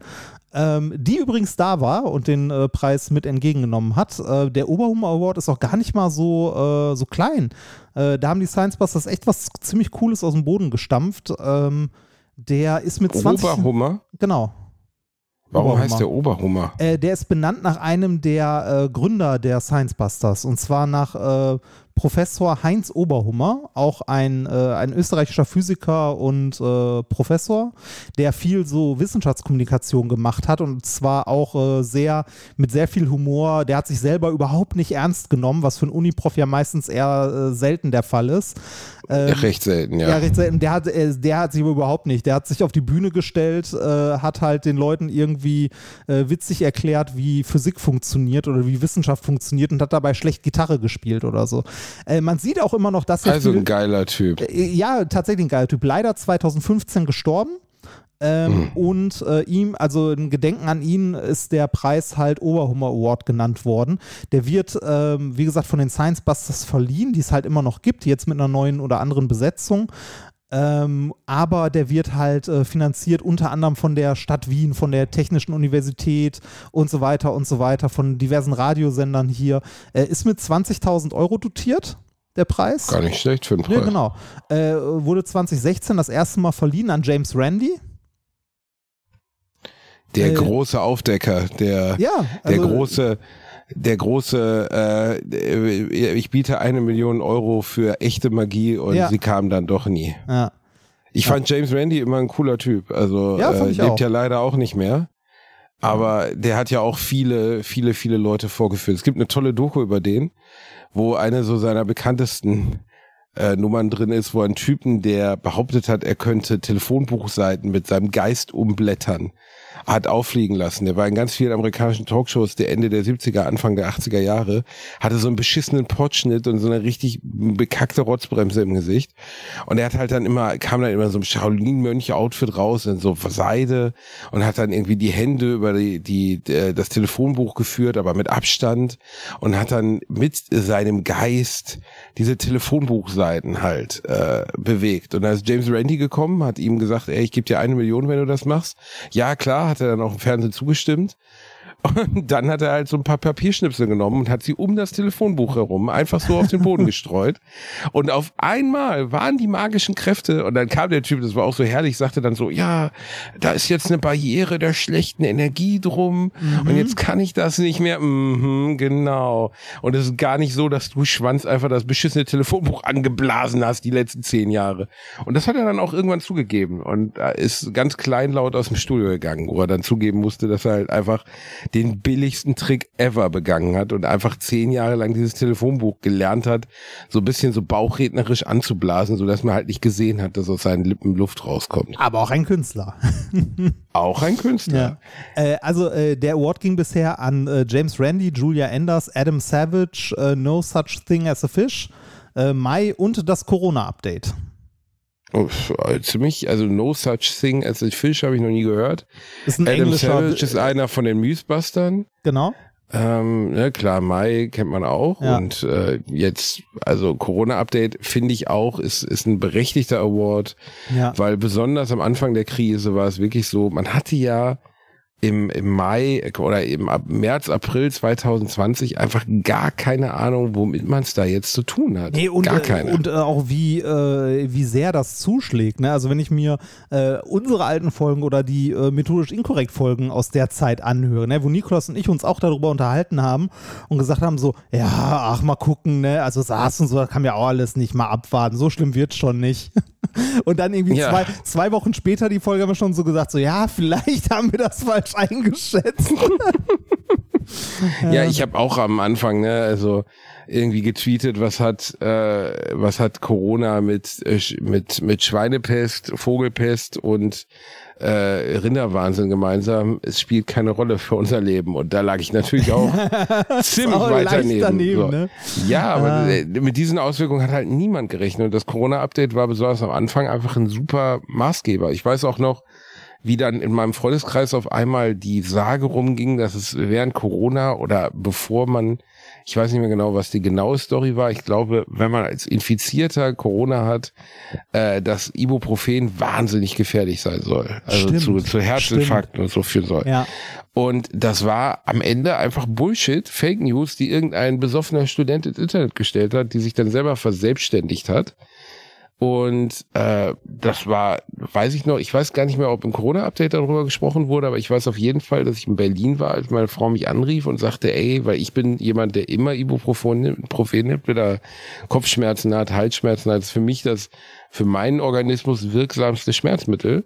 ähm, die übrigens da war und den äh, Preis mit entgegengenommen hat. Äh, der Oberhummer Award ist auch gar nicht mal so, äh, so klein. Äh, da haben die Science Busters echt was ziemlich Cooles aus dem Boden gestampft. Ähm, der ist mit 20. Oberhummer? Genau. Warum Oberhummer. heißt der Oberhummer? Äh, der ist benannt nach einem der äh, Gründer der Science Busters und zwar nach äh, Professor Heinz Oberhummer, auch ein, äh, ein österreichischer Physiker und äh, Professor, der viel so Wissenschaftskommunikation gemacht hat und zwar auch äh, sehr mit sehr viel Humor. Der hat sich selber überhaupt nicht ernst genommen, was für einen Uniprof ja meistens eher äh, selten der Fall ist. Ähm, recht selten, ja. Ja, recht selten. Der hat, äh, der hat sich überhaupt nicht. Der hat sich auf die Bühne gestellt, äh, hat halt den Leuten irgendwie witzig erklärt, wie Physik funktioniert oder wie Wissenschaft funktioniert und hat dabei schlecht Gitarre gespielt oder so. Äh, man sieht auch immer noch, dass er. Also viel, ein geiler Typ. Äh, ja, tatsächlich ein geiler Typ. Leider 2015 gestorben. Ähm, mhm. Und äh, ihm, also ein Gedenken an ihn, ist der Preis halt Oberhummer Award genannt worden. Der wird, ähm, wie gesagt, von den Science Busters verliehen, die es halt immer noch gibt, jetzt mit einer neuen oder anderen Besetzung. Ähm, aber der wird halt äh, finanziert unter anderem von der Stadt Wien, von der Technischen Universität und so weiter und so weiter, von diversen Radiosendern hier. Äh, ist mit 20.000 Euro dotiert der Preis. Gar nicht schlecht für den Preis. Ja, genau. Äh, wurde 2016 das erste Mal verliehen an James Randy. Der äh, große Aufdecker, der, ja, also, der große, der große, äh, ich biete eine Million Euro für echte Magie und ja. sie kam dann doch nie. Ja. Ich fand James Randy immer ein cooler Typ. Also ja, äh, lebt auch. ja leider auch nicht mehr. Aber der hat ja auch viele, viele, viele Leute vorgeführt. Es gibt eine tolle Doku über den, wo eine so seiner bekanntesten äh, Nummern drin ist, wo ein Typen, der behauptet hat, er könnte Telefonbuchseiten mit seinem Geist umblättern hat auffliegen lassen. Der war in ganz vielen amerikanischen Talkshows der Ende der 70er, Anfang der 80er Jahre, hatte so einen beschissenen Potschnitt und so eine richtig bekackte Rotzbremse im Gesicht. Und er hat halt dann immer, kam dann immer so ein Shaolin-Mönch-Outfit raus in so Seide und hat dann irgendwie die Hände über die, die, das Telefonbuch geführt, aber mit Abstand und hat dann mit seinem Geist diese Telefonbuchseiten halt äh, bewegt. Und da ist James Randy gekommen, hat ihm gesagt, ey, ich gebe dir eine Million, wenn du das machst. Ja, klar, hat er dann auch im Fernsehen zugestimmt. Und dann hat er halt so ein paar Papierschnipsel genommen und hat sie um das Telefonbuch herum einfach so auf den Boden gestreut. Und auf einmal waren die magischen Kräfte und dann kam der Typ, das war auch so herrlich, sagte dann so, ja, da ist jetzt eine Barriere der schlechten Energie drum mhm. und jetzt kann ich das nicht mehr. Mhm, genau. Und es ist gar nicht so, dass du Schwanz einfach das beschissene Telefonbuch angeblasen hast die letzten zehn Jahre. Und das hat er dann auch irgendwann zugegeben und ist ganz kleinlaut aus dem Studio gegangen, wo er dann zugeben musste, dass er halt einfach den billigsten Trick ever begangen hat und einfach zehn Jahre lang dieses Telefonbuch gelernt hat, so ein bisschen so bauchrednerisch anzublasen, so dass man halt nicht gesehen hat, dass aus seinen Lippen Luft rauskommt. Aber auch ein Künstler. auch ein Künstler. Ja. Äh, also äh, der Award ging bisher an äh, James Randy, Julia Enders, Adam Savage, äh, No Such Thing as a Fish, äh, Mai und das Corona-Update. Oh, ziemlich, also No Such Thing as a Fish habe ich noch nie gehört. Ist ein Adam Savage ist einer von den Mythbustern. Genau. Ähm, ne, klar, Mai kennt man auch. Ja. Und äh, jetzt, also Corona-Update finde ich auch, ist, ist ein berechtigter Award, ja. weil besonders am Anfang der Krise war es wirklich so, man hatte ja im, im Mai oder im März, April 2020 einfach gar keine Ahnung, womit man es da jetzt zu tun hat. Nee, und, gar keine. Und äh, auch wie, äh, wie sehr das zuschlägt. Ne? Also wenn ich mir äh, unsere alten Folgen oder die äh, methodisch inkorrekt Folgen aus der Zeit anhöre, ne? wo Nikolaus und ich uns auch darüber unterhalten haben und gesagt haben so, ja, ach mal gucken, ne? also saß und so, da kann ja auch alles nicht mal abwarten, so schlimm wird schon nicht. Und dann irgendwie ja. zwei, zwei Wochen später die Folge haben wir schon so gesagt, so ja, vielleicht haben wir das falsch eingeschätzt. ja, ich habe auch am Anfang, ne, also irgendwie getweetet, was hat, äh, was hat Corona mit, äh, mit, mit Schweinepest, Vogelpest und äh, Rinderwahnsinn gemeinsam. Es spielt keine Rolle für unser Leben. Und da lag ich natürlich auch ziemlich auch weit daneben. daneben so. ne? Ja, aber ah. Äh, mit diesen Auswirkungen hat halt niemand gerechnet. Und das Corona-Update war besonders am Anfang einfach ein super Maßgeber. Ich weiß auch noch, wie dann in meinem Freundeskreis auf einmal die Sage rumging, dass es während Corona oder bevor man ich weiß nicht mehr genau, was die genaue Story war. Ich glaube, wenn man als Infizierter Corona hat, äh, dass Ibuprofen wahnsinnig gefährlich sein soll. Also Stimmt. zu, zu Herzinfarkten und so führen soll. Ja. Und das war am Ende einfach Bullshit, Fake News, die irgendein besoffener Student ins Internet gestellt hat, die sich dann selber verselbstständigt hat Und äh, das war, weiß ich noch, ich weiß gar nicht mehr, ob im Corona-Update darüber gesprochen wurde, aber ich weiß auf jeden Fall, dass ich in Berlin war, als meine Frau mich anrief und sagte, ey, weil ich bin jemand, der immer Ibuprofen nimmt, Profen nimmt, wenn er Kopfschmerzen hat, Halsschmerzen hat. Das ist für mich das für meinen Organismus wirksamste Schmerzmittel.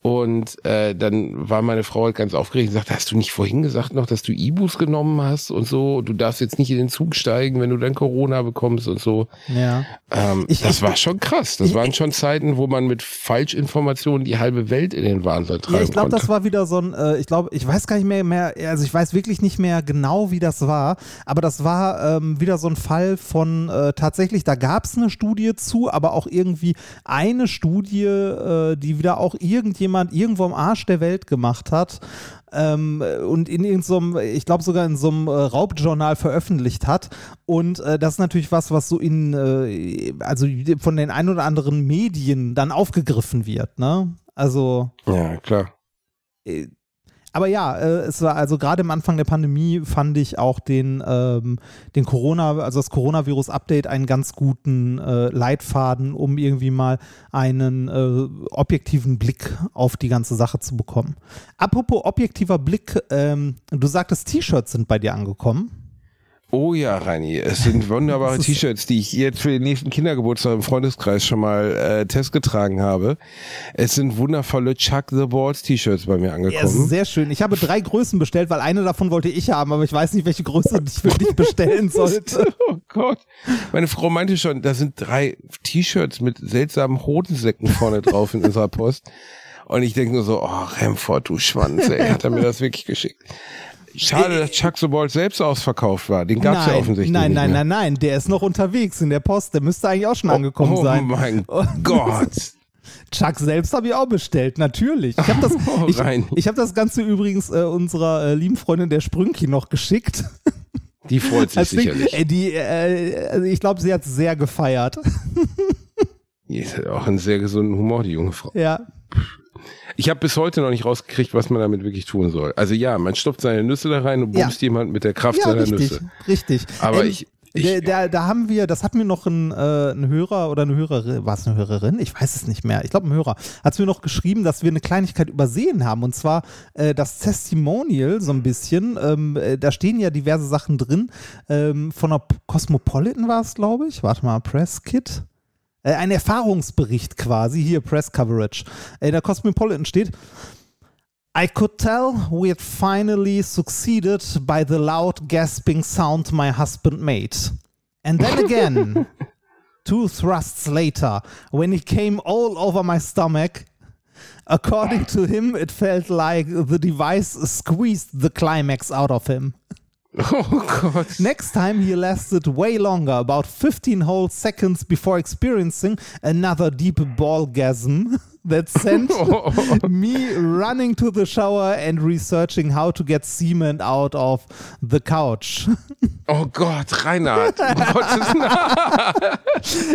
Und äh, dann war meine Frau halt ganz aufgeregt und sagte, hast du nicht vorhin gesagt noch, dass du Ibus genommen hast und so? Du darfst jetzt nicht in den Zug steigen, wenn du dann Corona bekommst und so. Ja. Ähm, Ich- das ich- war schon krass. Das ich- waren schon Zeiten, wo man mit Falschinformationen die halbe Welt in den Wahnsinn treiben Ja, ich glaube, das war wieder so ein, äh, ich glaube, ich weiß gar nicht mehr, mehr, also ich weiß wirklich nicht mehr genau, wie das war, aber das war ähm, wieder so ein Fall von äh, tatsächlich, da gab es eine Studie zu, aber auch irgendwie eine Studie, äh, die wieder auch irgendjemand irgendwo am Arsch der Welt gemacht hat. Ähm, und in irgendeinem, ich glaube sogar in so einem äh, Raubjournal veröffentlicht hat. Und äh, das ist natürlich was, was so in, äh, also von den ein oder anderen Medien dann aufgegriffen wird, ne? Also. ja, klar. Aber ja, äh, es war also gerade am Anfang der Pandemie fand ich auch den, ähm, den Corona, also das Coronavirus-Update einen ganz guten äh, Leitfaden, um irgendwie mal einen äh, objektiven Blick auf die ganze Sache zu bekommen. Apropos objektiver Blick, ähm, du sagtest, T-Shirts sind bei dir angekommen. Oh ja, Reini, es sind wunderbare T-Shirts, die ich jetzt für den nächsten Kindergeburtstag im Freundeskreis schon mal äh, Test getragen habe. Es sind wundervolle Chuck the Balls T-Shirts bei mir Ja, angekommen. sehr schön. Ich habe drei Größen bestellt, weil eine davon wollte ich haben, aber ich weiß nicht, welche Größe ich für dich bestellen sollte. Oh Gott. Meine Frau meinte schon, da sind drei T-Shirts mit seltsamen Hodensäcken vorne drauf in unserer Post. Und ich denke nur so, oh, Remford, du Schwanz, ey, hat er mir das wirklich geschickt. Schade, dass Chuck the Balls selbst ausverkauft war. Den gab's ja nein, offensichtlich nein, nicht nein, mehr. nein, nein, der ist noch unterwegs in der Post. Der müsste eigentlich auch schon angekommen oh, sein. Oh mein Und- Gott. Chuck selbst habe ich auch bestellt, natürlich. Ich habe das, Oh, ich, ich hab das Ganze übrigens äh, unserer äh, lieben Freundin der Sprünki noch geschickt. Die freut sich Ding, sicherlich. äh, die, äh, also ich glaube, sie hat es sehr gefeiert. Die hat auch einen sehr gesunden Humor, die junge Frau. ja. Ich habe bis heute noch nicht rausgekriegt, was man damit wirklich tun soll. Also ja, man stopft seine Nüsse da rein und Ja. bumst jemand mit der Kraft ja, seiner richtig, Nüsse. richtig. Aber Ähm, ich, ich da, da, haben wir, das hat mir noch ein, äh, ein Hörer oder eine Hörerin, war es eine Hörerin? Ich weiß es nicht mehr. Ich glaube, ein Hörer hat es mir noch geschrieben, dass wir eine Kleinigkeit übersehen haben. Und zwar äh, das Testimonial so ein bisschen. Ähm, äh, da stehen ja diverse Sachen drin. Ähm, von der Cosmopolitan war es, glaube ich. Warte mal, Press Kit. Äh, ein Erfahrungsbericht quasi, hier Press Coverage. Äh, der Cosmopolitan steht, I could tell we had finally succeeded by the loud gasping sound my husband made. And then again, two thrusts later, when he came all over my stomach, according to him, it felt like the device squeezed the climax out of him. oh Gott. Next time, he lasted way longer, about 15 whole seconds before experiencing another deep ballgasm that sent me running to the shower and researching how to get semen out of the couch. Oh Gott, Reinhard.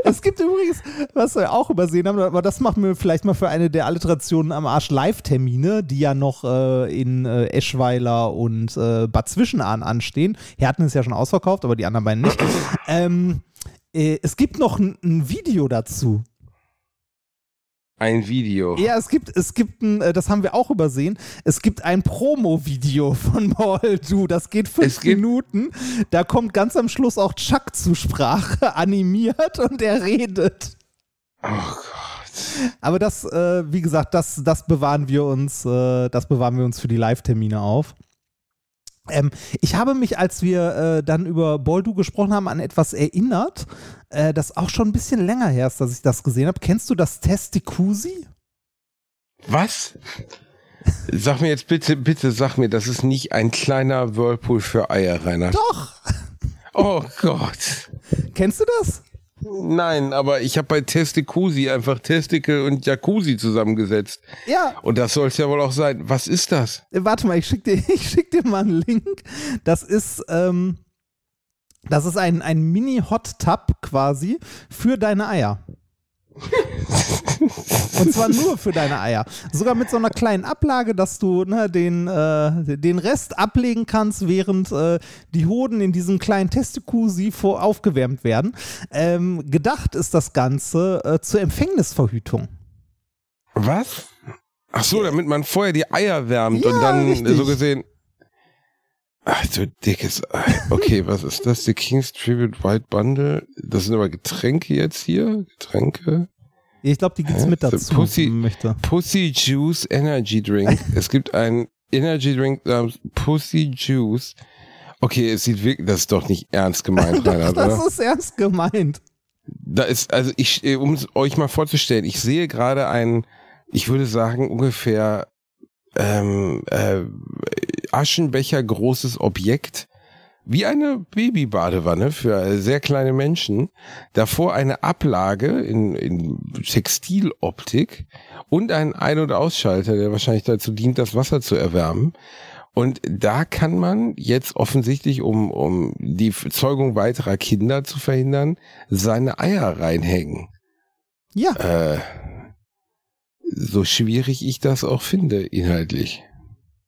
Es gibt übrigens, was wir auch übersehen haben, aber das machen wir vielleicht mal für eine der Alliterationen am Arsch Live-Termine, die ja noch äh, in äh, Eschweiler und äh, Bad Zwischenahn anstehen. Hier hatten es ja schon ausverkauft, aber die anderen beiden nicht. ähm, äh, es gibt noch ein, ein Video dazu. Ein Video. Ja, es gibt, es gibt ein, äh, das haben wir auch übersehen, es gibt ein Promo-Video von Maul Du, das geht fünf Minuten. Da kommt ganz am Schluss auch Chuck zu Sprache, animiert und er redet. Oh Gott. Aber das, äh, wie gesagt, das, das bewahren wir uns, äh, das bewahren wir uns für die Live-Termine auf. Ähm, ich habe mich, als wir äh, dann über Boldu gesprochen haben, an etwas erinnert, äh, das auch schon ein bisschen länger her ist, dass ich das gesehen habe. Kennst du das Testikusi? Was? Sag mir jetzt bitte, bitte sag mir, das ist nicht ein kleiner Whirlpool für Eier, Reinhard. Doch! Oh Gott. Kennst du das? Nein, aber ich habe bei Testikusi einfach Testikel und Jacuzzi zusammengesetzt. Ja, Und das soll es ja wohl auch sein. Was ist das? Äh, Warte mal, ich schick dir, ich schick dir mal einen Link. Das ist, ähm, das ist ein, ein Mini-Hot-Tub quasi für deine Eier. Und zwar nur für deine Eier. Sogar mit so einer kleinen Ablage, dass du ne, den, äh, den Rest ablegen kannst, während äh, die Hoden in diesem kleinen Testikusi vor aufgewärmt werden. Ähm, gedacht ist das Ganze äh, zur Empfängnisverhütung. Was? Ach so, damit man vorher die Eier wärmt Ja, und dann richtig. so gesehen. Ach du dickes Ei. Okay, was ist das? The King's Tribute White Bundle. Das sind aber Getränke jetzt hier. Getränke. Ich glaube, die gibt's mit dazu. Pussy- möchte. Pussy Juice Energy Drink. es gibt einen Energy Drink namens Pussy Juice. Okay, es sieht wirklich, das ist doch nicht ernst gemeint, Reinhard, Das oder? ist ernst gemeint. Da ist, also ich, äh, um es euch mal vorzustellen, ich sehe gerade ein, ich würde sagen, ungefähr ähm, äh, Aschenbecher großes Objekt, wie eine Babybadewanne für sehr kleine Menschen. Davor eine Ablage in, in Textiloptik und ein Ein- und Ausschalter, der wahrscheinlich dazu dient, das Wasser zu erwärmen. Und da kann man jetzt offensichtlich, um, um die Zeugung weiterer Kinder zu verhindern, seine Eier reinhängen. Ja, Äh, so schwierig ich das auch finde, inhaltlich.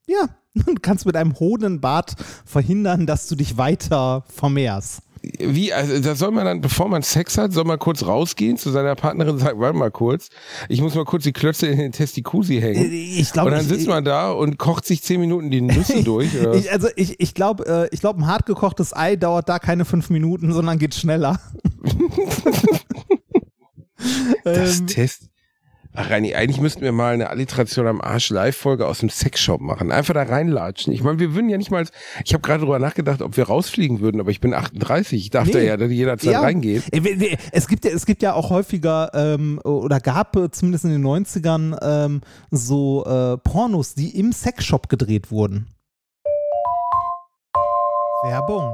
ja. Du kannst mit einem Hodenbad verhindern, dass du dich weiter vermehrst. Wie, also da soll man dann, bevor man Sex hat, soll man kurz rausgehen zu seiner Partnerin und sagen, warte mal kurz, ich muss mal kurz die Klötze in den Testikusi hängen. Ich glaube, und dann sitzt man da und kocht sich zehn Minuten die Nüsse durch. Ich, also ich, ich glaube, äh, ich glaub, ein hart gekochtes Ei dauert da keine fünf Minuten, sondern geht schneller. das ähm, Test. Ach, Reini, eigentlich müssten wir mal eine Alliteration am Arsch Live-Folge aus dem Sexshop machen. Einfach da reinlatschen. Ich meine, wir würden ja nicht mal, ich habe gerade drüber nachgedacht, ob wir rausfliegen würden, aber ich bin 38. Ich darf da Nee. ja jederzeit ja, reingehen. äh, Es gibt ja, es gibt ja auch häufiger ähm, oder gab äh, zumindest in den 90ern ähm, so äh, Pornos, die im Sexshop gedreht wurden. Werbung.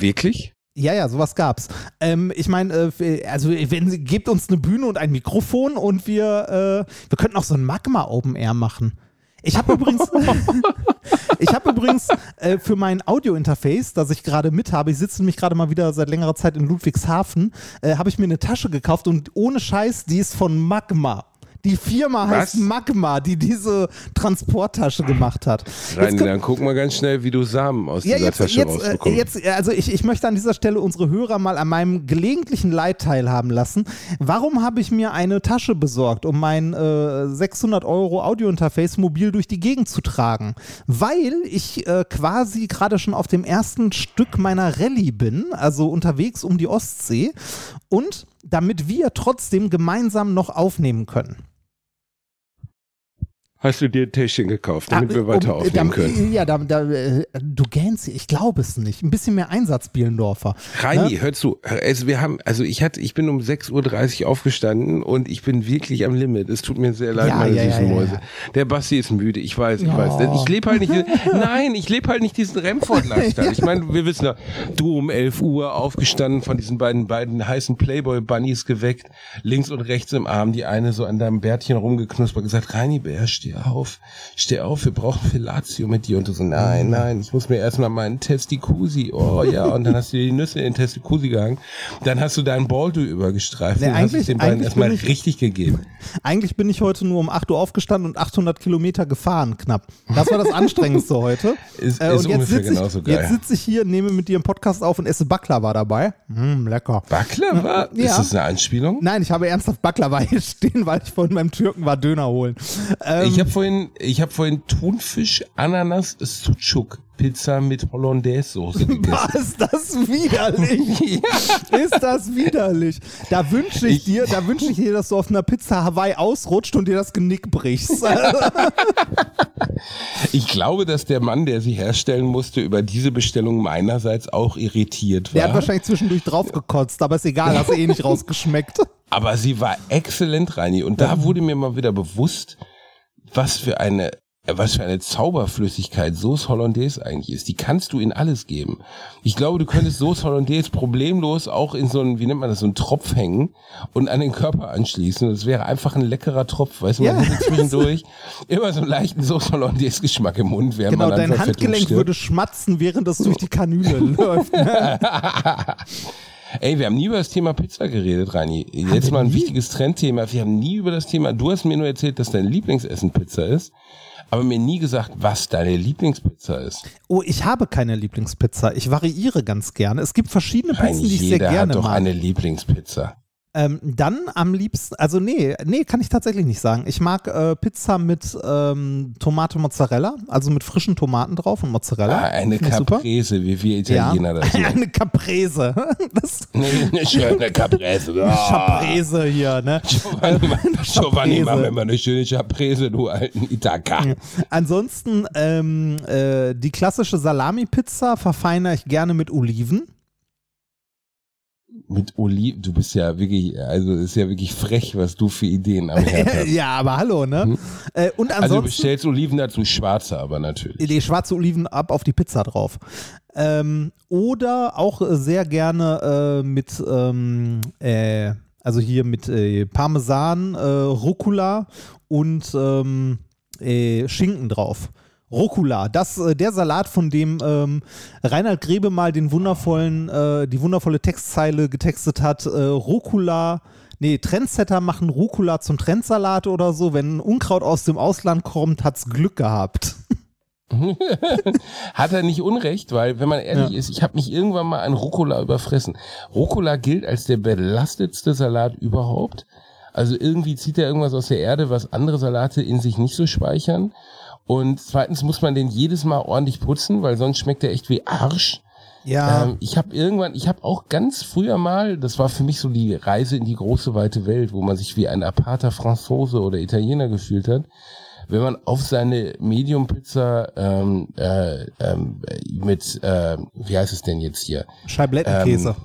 Wirklich? Ja, ja, sowas gab's. Ähm, ich meine, äh, also wenn Sie, gebt uns eine Bühne und ein Mikrofon und wir, äh, wir könnten auch so ein Magma Open Air machen. Ich habe übrigens, ich habe übrigens äh, für mein Audio-Interface, das ich gerade mit habe, ich sitze nämlich gerade mal wieder seit längerer Zeit in Ludwigshafen, äh, habe ich mir eine Tasche gekauft und ohne Scheiß, die ist von Magma. Die Firma heißt Was? Magma, die diese Transporttasche gemacht hat. Könnt- dann guck mal ganz schnell, wie du Samen aus ja, dieser jetzt, Tasche jetzt, äh, rausbekommst. jetzt, äh, also ich, ich möchte an dieser Stelle unsere Hörer mal an meinem gelegentlichen Leid teilhaben lassen. Warum habe ich mir eine Tasche besorgt, um mein äh, 600 Euro Audiointerface mobil durch die Gegend zu tragen? Weil ich äh, quasi gerade schon auf dem ersten Stück meiner Rallye bin, also unterwegs um die Ostsee und damit wir trotzdem gemeinsam noch aufnehmen können. Hast du dir ein Täschchen gekauft, damit Ah, wir weiter um- aufnehmen da, können? Ja, da, da, äh, du gähnst, ich glaube es nicht. Ein bisschen mehr Einsatz, Bielendorfer. Reini, hör zu. Also wir haben, also ich hatte, ich bin um 6.30 Uhr aufgestanden und ich bin wirklich am Limit. Es tut mir sehr leid, Ja, meine ja, süßen ja, Mäuse. Der Basti ist müde, ich weiß, ich Oh. weiß. Ich lebe halt nicht, nein, ich lebe halt nicht diesen Remford-Lifestyle. Ich meine, wir wissen ja, du um 11 Uhr aufgestanden, von diesen beiden, beiden heißen Playboy-Bunnies geweckt, links und rechts im Arm, die eine so an deinem Bärtchen rumgeknuspert, gesagt, Reini, beherrsch dir. Steh auf, steh auf, wir brauchen Fellatio mit dir. Und du so, nein, nein, ich muss mir erstmal meinen Testikusi, oh ja, und dann hast du dir die Nüsse in den Testikusi gehangen. Dann hast du deinen Baldo übergestreift Nee, und hast es den beiden erstmal ich- richtig gegeben. Eigentlich bin ich heute nur um 8 Uhr aufgestanden und 800 Kilometer gefahren, knapp. Das war das Anstrengendste heute. Ist- Äh, ist und jetzt ungefähr sitze ich, genauso geil. jetzt sitze ich hier, nehme mit dir einen Podcast auf und esse Baklava dabei. Mm, lecker. Baklava? Ja. Ist das eine Anspielung? Nein, ich habe ernsthaft Baklava hier stehen, weil ich vorhin beim Türken war Döner holen. Ähm, Ich habe vorhin, ich habe vorhin Thunfisch, Ananas, Sucuk, Pizza mit Hollandaise-Soße gegessen. Boah, ist das widerlich. Ist das widerlich. Da wünsche ich, Ich- dir, da wünsche ich dir, dass du auf einer Pizza Hawaii ausrutscht und dir das Genick brichst. Ich glaube, dass der Mann, der sie herstellen musste, über diese Bestellung meinerseits auch irritiert Der hat war. wahrscheinlich zwischendurch drauf gekotzt, aber ist egal, hast du eh nicht rausgeschmeckt. Aber sie war exzellent, Reini. Und da wurde mir mal wieder bewusst, was für eine, was für eine Zauberflüssigkeit Sauce Hollandaise eigentlich ist. Die kannst du in alles geben. Ich glaube, du könntest Sauce Hollandaise problemlos auch in so einen, wie nennt man das, so einen Tropf hängen und an den Körper anschließen. Das wäre einfach ein leckerer Tropf. Weißt du, man Ja. zwischendurch immer so einen leichten Sauce Hollandaise Geschmack im Mund, während Genau, man dann dein Handgelenk stirbt. würde schmatzen, während es durch die Kanüle läuft. Ey, wir haben nie über das Thema Pizza geredet, Rani. Jetzt mal ein nie? wichtiges Trendthema. Wir haben nie über das Thema, du hast mir nur erzählt, dass dein Lieblingsessen Pizza ist, aber mir nie gesagt, was deine Lieblingspizza ist. Oh, ich habe keine Lieblingspizza. Ich variiere ganz gerne. Es gibt verschiedene Pizzen, die ich sehr jeder gerne hat doch mag. eine Lieblingspizza. Ähm, dann am liebsten, also nee, nee, kann ich tatsächlich nicht sagen. Ich mag äh, Pizza mit ähm, Tomate Mozzarella, also mit frischen Tomaten drauf und Mozzarella. Ah, eine ich super. Caprese, wie wir Italiener das nennen. Eine Caprese. Das Nee, eine schöne Caprese. Ah. Caprese hier, ne? Giovanni, Giovanni, Caprese. mach mir mal eine schöne Caprese, du alten Itaka. Ansonsten ähm, äh, die klassische Salami-Pizza verfeinere ich gerne mit Oliven. Mit Oliven, du bist ja wirklich, also ist ja wirklich frech, was du für Ideen am Herd hast. ja, aber hallo, ne? Äh, und Also du ansonsten bestellst Oliven dazu, schwarze aber natürlich. die schwarze Oliven ab auf die Pizza drauf. Ähm, oder auch sehr gerne äh, mit, ähm, äh, also hier mit äh, Parmesan, äh, Rucola und ähm, äh, Schinken drauf. Rucola, das, äh, der Salat, von dem ähm, Reinhard Grebe mal den wundervollen, äh, die wundervolle Textzeile getextet hat, äh, Rucola, nee, Trendsetter machen Rucola zum Trendsalat oder so. Wenn ein Unkraut aus dem Ausland kommt, hat's Glück gehabt. Hat er nicht Unrecht, weil, wenn man ehrlich Ja. ist, ich habe mich irgendwann mal an Rucola überfressen. Rucola gilt als der belastetste Salat überhaupt. Also irgendwie zieht er irgendwas aus der Erde, was andere Salate in sich nicht so speichern. Und zweitens muss man den jedes Mal ordentlich putzen, weil sonst schmeckt er echt wie Arsch. Ja. Ähm, ich habe irgendwann, ich habe auch ganz früher mal, das war für mich so die Reise in die große weite Welt, wo man sich wie ein aparter Franzose oder Italiener gefühlt hat. Wenn man auf seine Medium-Pizza ähm, äh, ähm, mit, äh, wie heißt es denn jetzt hier? Scheiblettenkäse.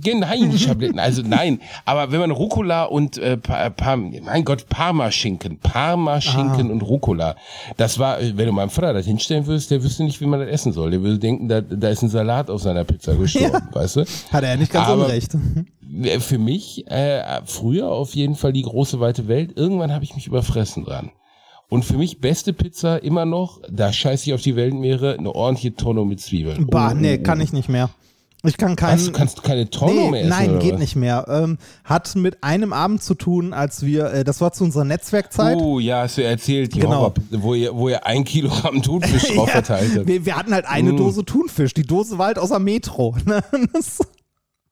Ge- Nein, Schabletten, also nein. Aber wenn man Rucola und äh, pa pa mein Gott, Parmaschinken, Parmaschinken und Rucola, das war, äh, wenn du meinem Vater das hinstellen würdest, der wüsste nicht, wie man das essen soll. Der würde denken, da, da ist ein Salat auf seiner Pizza gestorben, weißt du? Hat er ja nicht ganz aber- unrecht. Äh, Für mich äh, früher auf jeden Fall die große weite Welt. Irgendwann habe ich mich überfressen dran. Und für mich beste Pizza immer noch, da scheiße ich auf die Weltmeere, eine ordentliche Tonne mit Zwiebeln. Bah, Oh, nee, oh, kann ich nicht mehr. Ich kann keinen. Was, du kannst keine Tonne nee, mehr essen? nein, geht was? nicht mehr. Ähm, hat mit einem Abend zu tun, als wir, äh, das war zu unserer Netzwerkzeit. Oh, ja, hast du erzählt, die Genau. Horrorpizza, wo ihr, wo ihr ein Kilogramm Thunfisch drauf verteilt habt. wir, wir hatten halt eine Mm. Dose Thunfisch. Die Dose war halt aus der Metro. Das-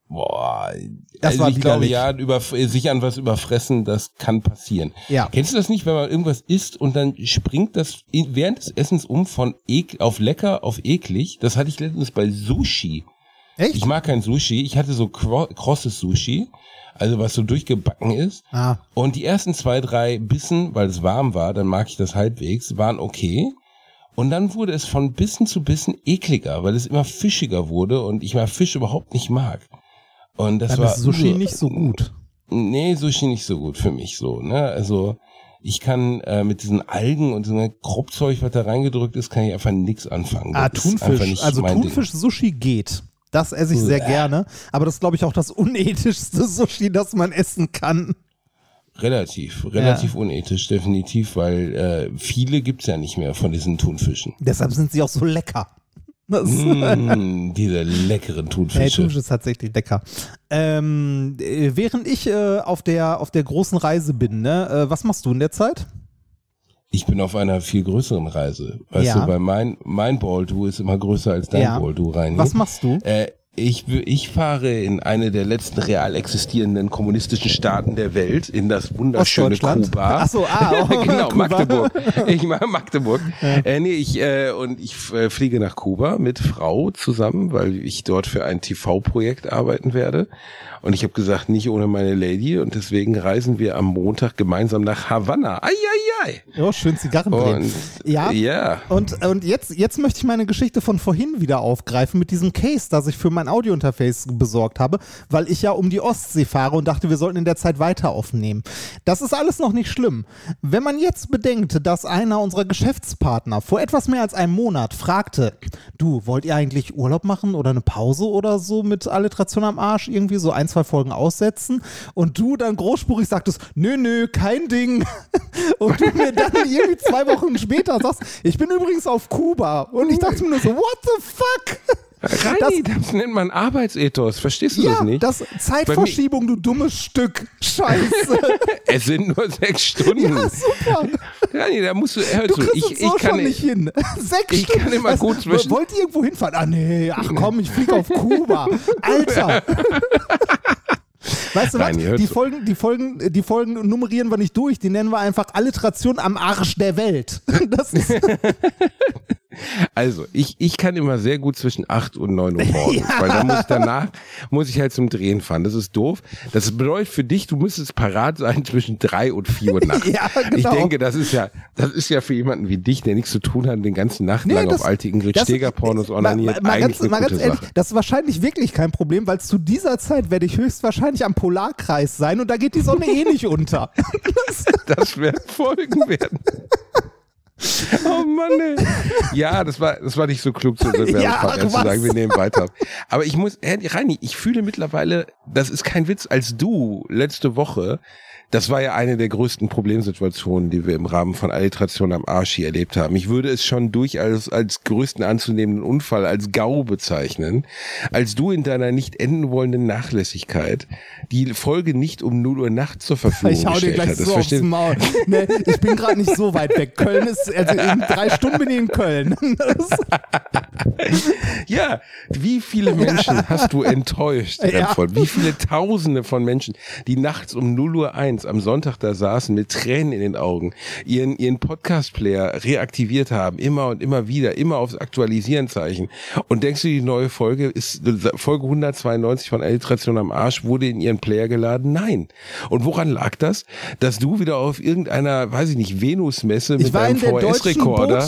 Boah, Das also war ich glaube, ja, über, sich an was überfressen, das kann passieren. Ja. Kennst du das nicht, wenn man irgendwas isst und dann springt das während des Essens um von ek auf lecker auf eklig? Das hatte ich letztens bei Sushi. Echt? Ich mag kein Sushi. Ich hatte so krosses Sushi, also was so durchgebacken ist. ah, Und die ersten zwei, drei Bissen, weil es warm war, dann mag ich das halbwegs, waren okay. Und dann wurde es von Bissen zu Bissen ekliger, weil es immer fischiger wurde und ich mal Fisch überhaupt nicht mag. Und das dann war ist Sushi so- nicht so gut. Nee, Sushi nicht so gut für mich so, ne? Also ich kann äh, mit diesen Algen und diesem Kruppzeug, was da reingedrückt ist, kann ich einfach nix anfangen. Ah, Das einfach Thunfisch. Also. Thunfisch-Sushi geht. Das esse ich sehr Bäh. gerne. Aber das ist, glaube ich, auch das unethischste Sushi, das man essen kann. Relativ, relativ unethisch, definitiv, weil äh, viele gibt's ja nicht mehr von diesen Thunfischen. Deshalb sind sie auch so lecker. Das Mm, diese leckeren Hey, Thunfische. Thunfisch ist tatsächlich lecker. Ähm, äh, während ich äh, auf, der, auf der großen Reise bin, ne, äh, was machst du in der Zeit? Ich bin auf einer viel größeren Reise. Weißt Ja. du, weil mein, mein Baldu ist immer größer als dein Ja. Baldu rein. Was machst du? Äh, ich, ich fahre in eine der letzten real existierenden kommunistischen Staaten der Welt, in das wunderschöne? Kuba. Ach so, ah, oh, genau, Kuba. Magdeburg. Ich mache Magdeburg. Äh, nee, ich, äh, und ich äh, fliege nach Kuba mit Frau zusammen, weil ich dort für ein TV-Projekt arbeiten werde. Und ich habe gesagt, nicht ohne meine Lady. Und deswegen reisen wir am Montag gemeinsam nach Havanna. Ai. Ja, schön Zigarren. Und Ja. ja. Und, und jetzt, jetzt möchte ich meine Geschichte von vorhin wieder aufgreifen mit diesem Case, das ich für mein Audiointerface besorgt habe, weil ich ja um die Ostsee fahre und dachte, wir sollten in der Zeit weiter aufnehmen. Das ist alles noch nicht schlimm. Wenn man jetzt bedenkt, dass einer unserer Geschäftspartner vor etwas mehr als einem Monat fragte, du, wollt ihr eigentlich Urlaub machen oder eine Pause oder so mit Alliteration am Arsch, irgendwie so ein, zwei Folgen aussetzen und du dann großspurig sagtest, nö, nö, kein Ding. Und du mir dann irgendwie zwei Wochen später sagst, ich bin übrigens auf Kuba. Und ich dachte mir nur so, what the fuck? Reini, das, nennt man Arbeitsethos. Verstehst du Ja, das nicht? das Zeitverschiebung, du dummes Stück. Scheiße. es sind nur sechs Stunden. ja, super. Reini, da musst du, hör Du zu, ich, es so ich kann schon nicht hin. Sechs ich Stunden. kann immer gut zwischen- Wollt ihr irgendwo hinfahren? Ah, nee, ach komm, ich fliege auf Kuba. Alter. Weißt du was? Nein, hört Die. Folgen, die, Folgen, die Folgen nummerieren wir nicht durch, die nennen wir einfach Alliteration am Arsch der Welt. Das ist, Also, ich, ich kann immer sehr gut zwischen 8 und 9 Uhr morgens, weil dann muss ich danach, muss ich halt zum Drehen fahren. Das ist doof. Das bedeutet für dich, du müsstest parat sein zwischen 3 und 4 Uhr nachts. Ja, genau. Ich denke, das ist ja, das ist ja für jemanden wie dich, der nichts zu tun hat, den ganzen Nacht lang auf alte Ingrid das- Steger Pornos mal- onaniert, mal, mal eigentlich ganz, mal ganz ehrlich, Sache. das ist wahrscheinlich wirklich kein Problem, weil zu dieser Zeit werde ich höchstwahrscheinlich am Polarkreis sein und da geht die Sonne eh nicht unter. Das werden Folgen werden. Oh Mann, ey. Ja, das war, das war nicht so klug zu Ja, zu sagen, wir nehmen weiter. Aber ich muss, äh, Reini, ich fühle mittlerweile, das ist kein Witz, als du letzte Woche, das war ja eine der größten Problemsituationen, die wir im Rahmen von Alliteration am Arsch hier erlebt haben. Ich würde es schon durchaus als größten anzunehmenden Unfall, als GAU bezeichnen, als du in deiner nicht enden wollenden Nachlässigkeit die Folge nicht um 0 Uhr nachts zur Verfügung Ich hau dir gleich so aufs Maul. Nee, ich bin gerade nicht so weit weg. Köln ist, also in drei Stunden bin ich in Köln. Ja, wie viele Menschen hast du enttäuscht, Ja. Wie viele Tausende von Menschen, die nachts um 0 Uhr 1 am Sonntag da saßen mit Tränen in den Augen, ihren, ihren Podcast-Player reaktiviert haben, immer und immer wieder, immer aufs Aktualisieren-Zeichen. Und denkst du, die neue Folge ist, Folge 192 von Alliteration am Arsch wurde in ihren Player geladen? Nein. Und woran lag das? Dass du wieder auf irgendeiner, weiß ich nicht, Venus-Messe mit deinem VHS-Rekorder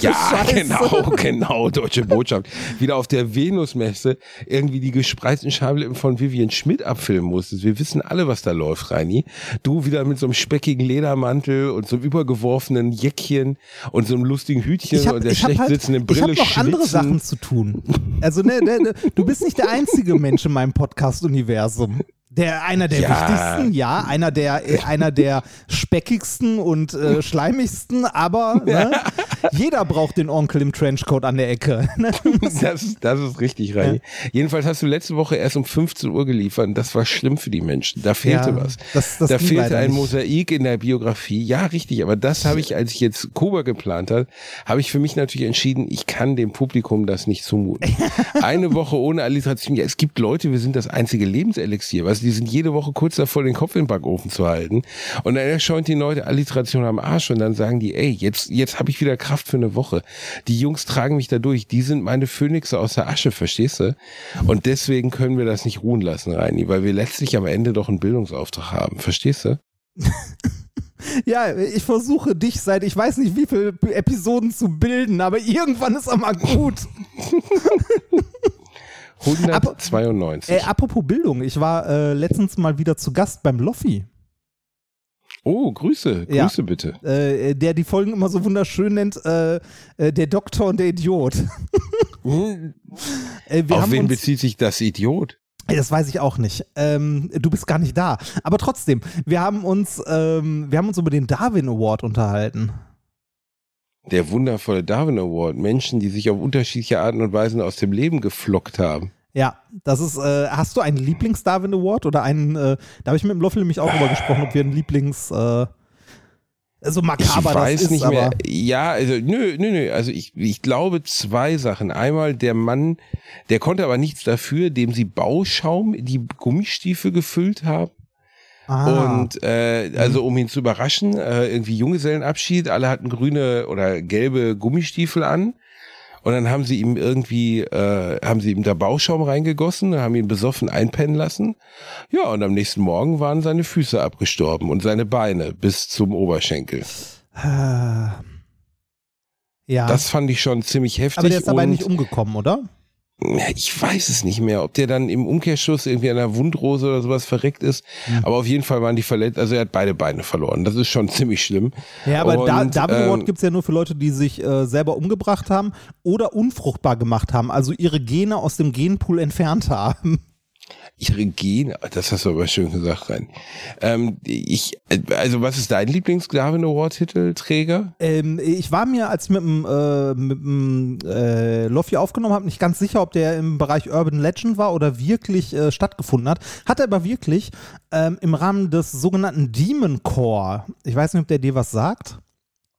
ja, Scheiße. genau, genau, deutsche Botschaft. Wieder auf der Venusmesse irgendwie die gespreizten Schamlippen von Vivian Schmidt abfilmen musstest. Wir wissen alle, was da läuft, Reini. Du wieder mit so einem speckigen Ledermantel und so einem übergeworfenen Jäckchen und so einem lustigen Hütchen Ich habe und der ich hab schlecht halt, sitzenden ich Brille hab noch andere schwitzen. Sachen zu tun. Also ne, ne, ne, du bist nicht der einzige Mensch in meinem Podcast-Universum. Der einer der Ja. wichtigsten, ja, einer der äh, einer der speckigsten und äh, schleimigsten, aber ne, jeder braucht den Onkel im Trenchcoat an der Ecke. Ne? Das, ist- das ist richtig, Reini. Jedenfalls hast du letzte Woche erst um 15 Uhr geliefert und das war schlimm für die Menschen. Da fehlte Ja, was. das- das da fehlte ein nicht. Mosaik in der Biografie. Ja, richtig, aber das habe ich, als ich jetzt Kuba geplant habe, habe ich für mich natürlich entschieden, ich kann dem Publikum das nicht zumuten. Eine Woche ohne Alliteration. Ja, es gibt Leute, wir sind das einzige Lebenselixier. Du, die sind jede Woche kurz davor, den Kopf in den Backofen zu halten. Und dann erscheint die Leute Alliteration am Arsch und dann sagen die, ey, jetzt, jetzt habe ich wieder Kraft für eine Woche. Die Jungs tragen mich da durch. Die sind meine Phönixe aus der Asche, verstehst du? Und deswegen können wir das nicht ruhen lassen, Reini, weil wir letztlich am Ende doch einen Bildungsauftrag haben. Verstehst du? Ja, ich versuche dich seit ich weiß nicht wie viele Episoden zu bilden, aber irgendwann ist er mal gut. 192. Äh, apropos Bildung, ich war äh, letztens mal wieder zu Gast beim Loffi. oh, Grüße, Ja. Grüße bitte. äh, der die Folgen immer so wunderschön nennt, äh, äh, der Doktor und der Idiot. äh, wir Auf wen bezieht sich das Idiot? Das weiß ich auch nicht. Ähm, du bist gar nicht da. Aber trotzdem, wir haben uns, ähm, wir haben uns über den Darwin Award unterhalten. Der wundervolle Darwin Award. Menschen, die sich auf unterschiedliche Arten und Weisen aus dem Leben geflockt haben. Ja, das ist, äh, hast du einen Lieblings-Darwin Award oder einen, äh, da habe ich mit dem Loffel nämlich auch drüber gesprochen, ob wir einen Lieblings, äh, so makaber ich weiß das ist, nicht mehr. Ja, also nö, nö, nö. Also ich, ich glaube zwei Sachen. Einmal der Mann, der konnte aber nichts dafür, dem sie Bauschaum in die Gummistiefel gefüllt haben. Ah, Und äh, also um ihn zu überraschen, äh, irgendwie Junggesellenabschied, alle hatten grüne oder gelbe Gummistiefel an. Und dann haben sie ihm irgendwie, äh, haben sie ihm da Bauschaum reingegossen, haben ihn besoffen einpennen lassen. Ja, und am nächsten Morgen waren seine Füße abgestorben und seine Beine bis zum Oberschenkel. äh, ja. Das fand ich schon ziemlich heftig. aber der ist dabei nicht umgekommen, oder? Ich weiß es nicht mehr, ob der dann im Umkehrschluss irgendwie an einer Wundrose oder sowas verreckt ist. Hm. Aber auf jeden Fall waren die verletzt. Also er hat beide Beine verloren. Das ist schon ziemlich schlimm. Ja, aber Und, da, Darwin Award ähm, gibt es ja nur für Leute, die sich äh, selber umgebracht haben oder unfruchtbar gemacht haben, also ihre Gene aus dem Genpool entfernt haben. Ihre Gene, das hast du aber schön gesagt, rein. Ähm, ich, also was ist dein Lieblings-Darwin Award-Titelträger? Ähm, ich war mir, als ich mit dem, äh, mit dem äh, Loffi aufgenommen habe, nicht ganz sicher, ob der im Bereich Urban Legend war oder wirklich äh, stattgefunden hat. Hat er aber wirklich ähm, im Rahmen des sogenannten Demon Core, ich weiß nicht, ob der dir was sagt.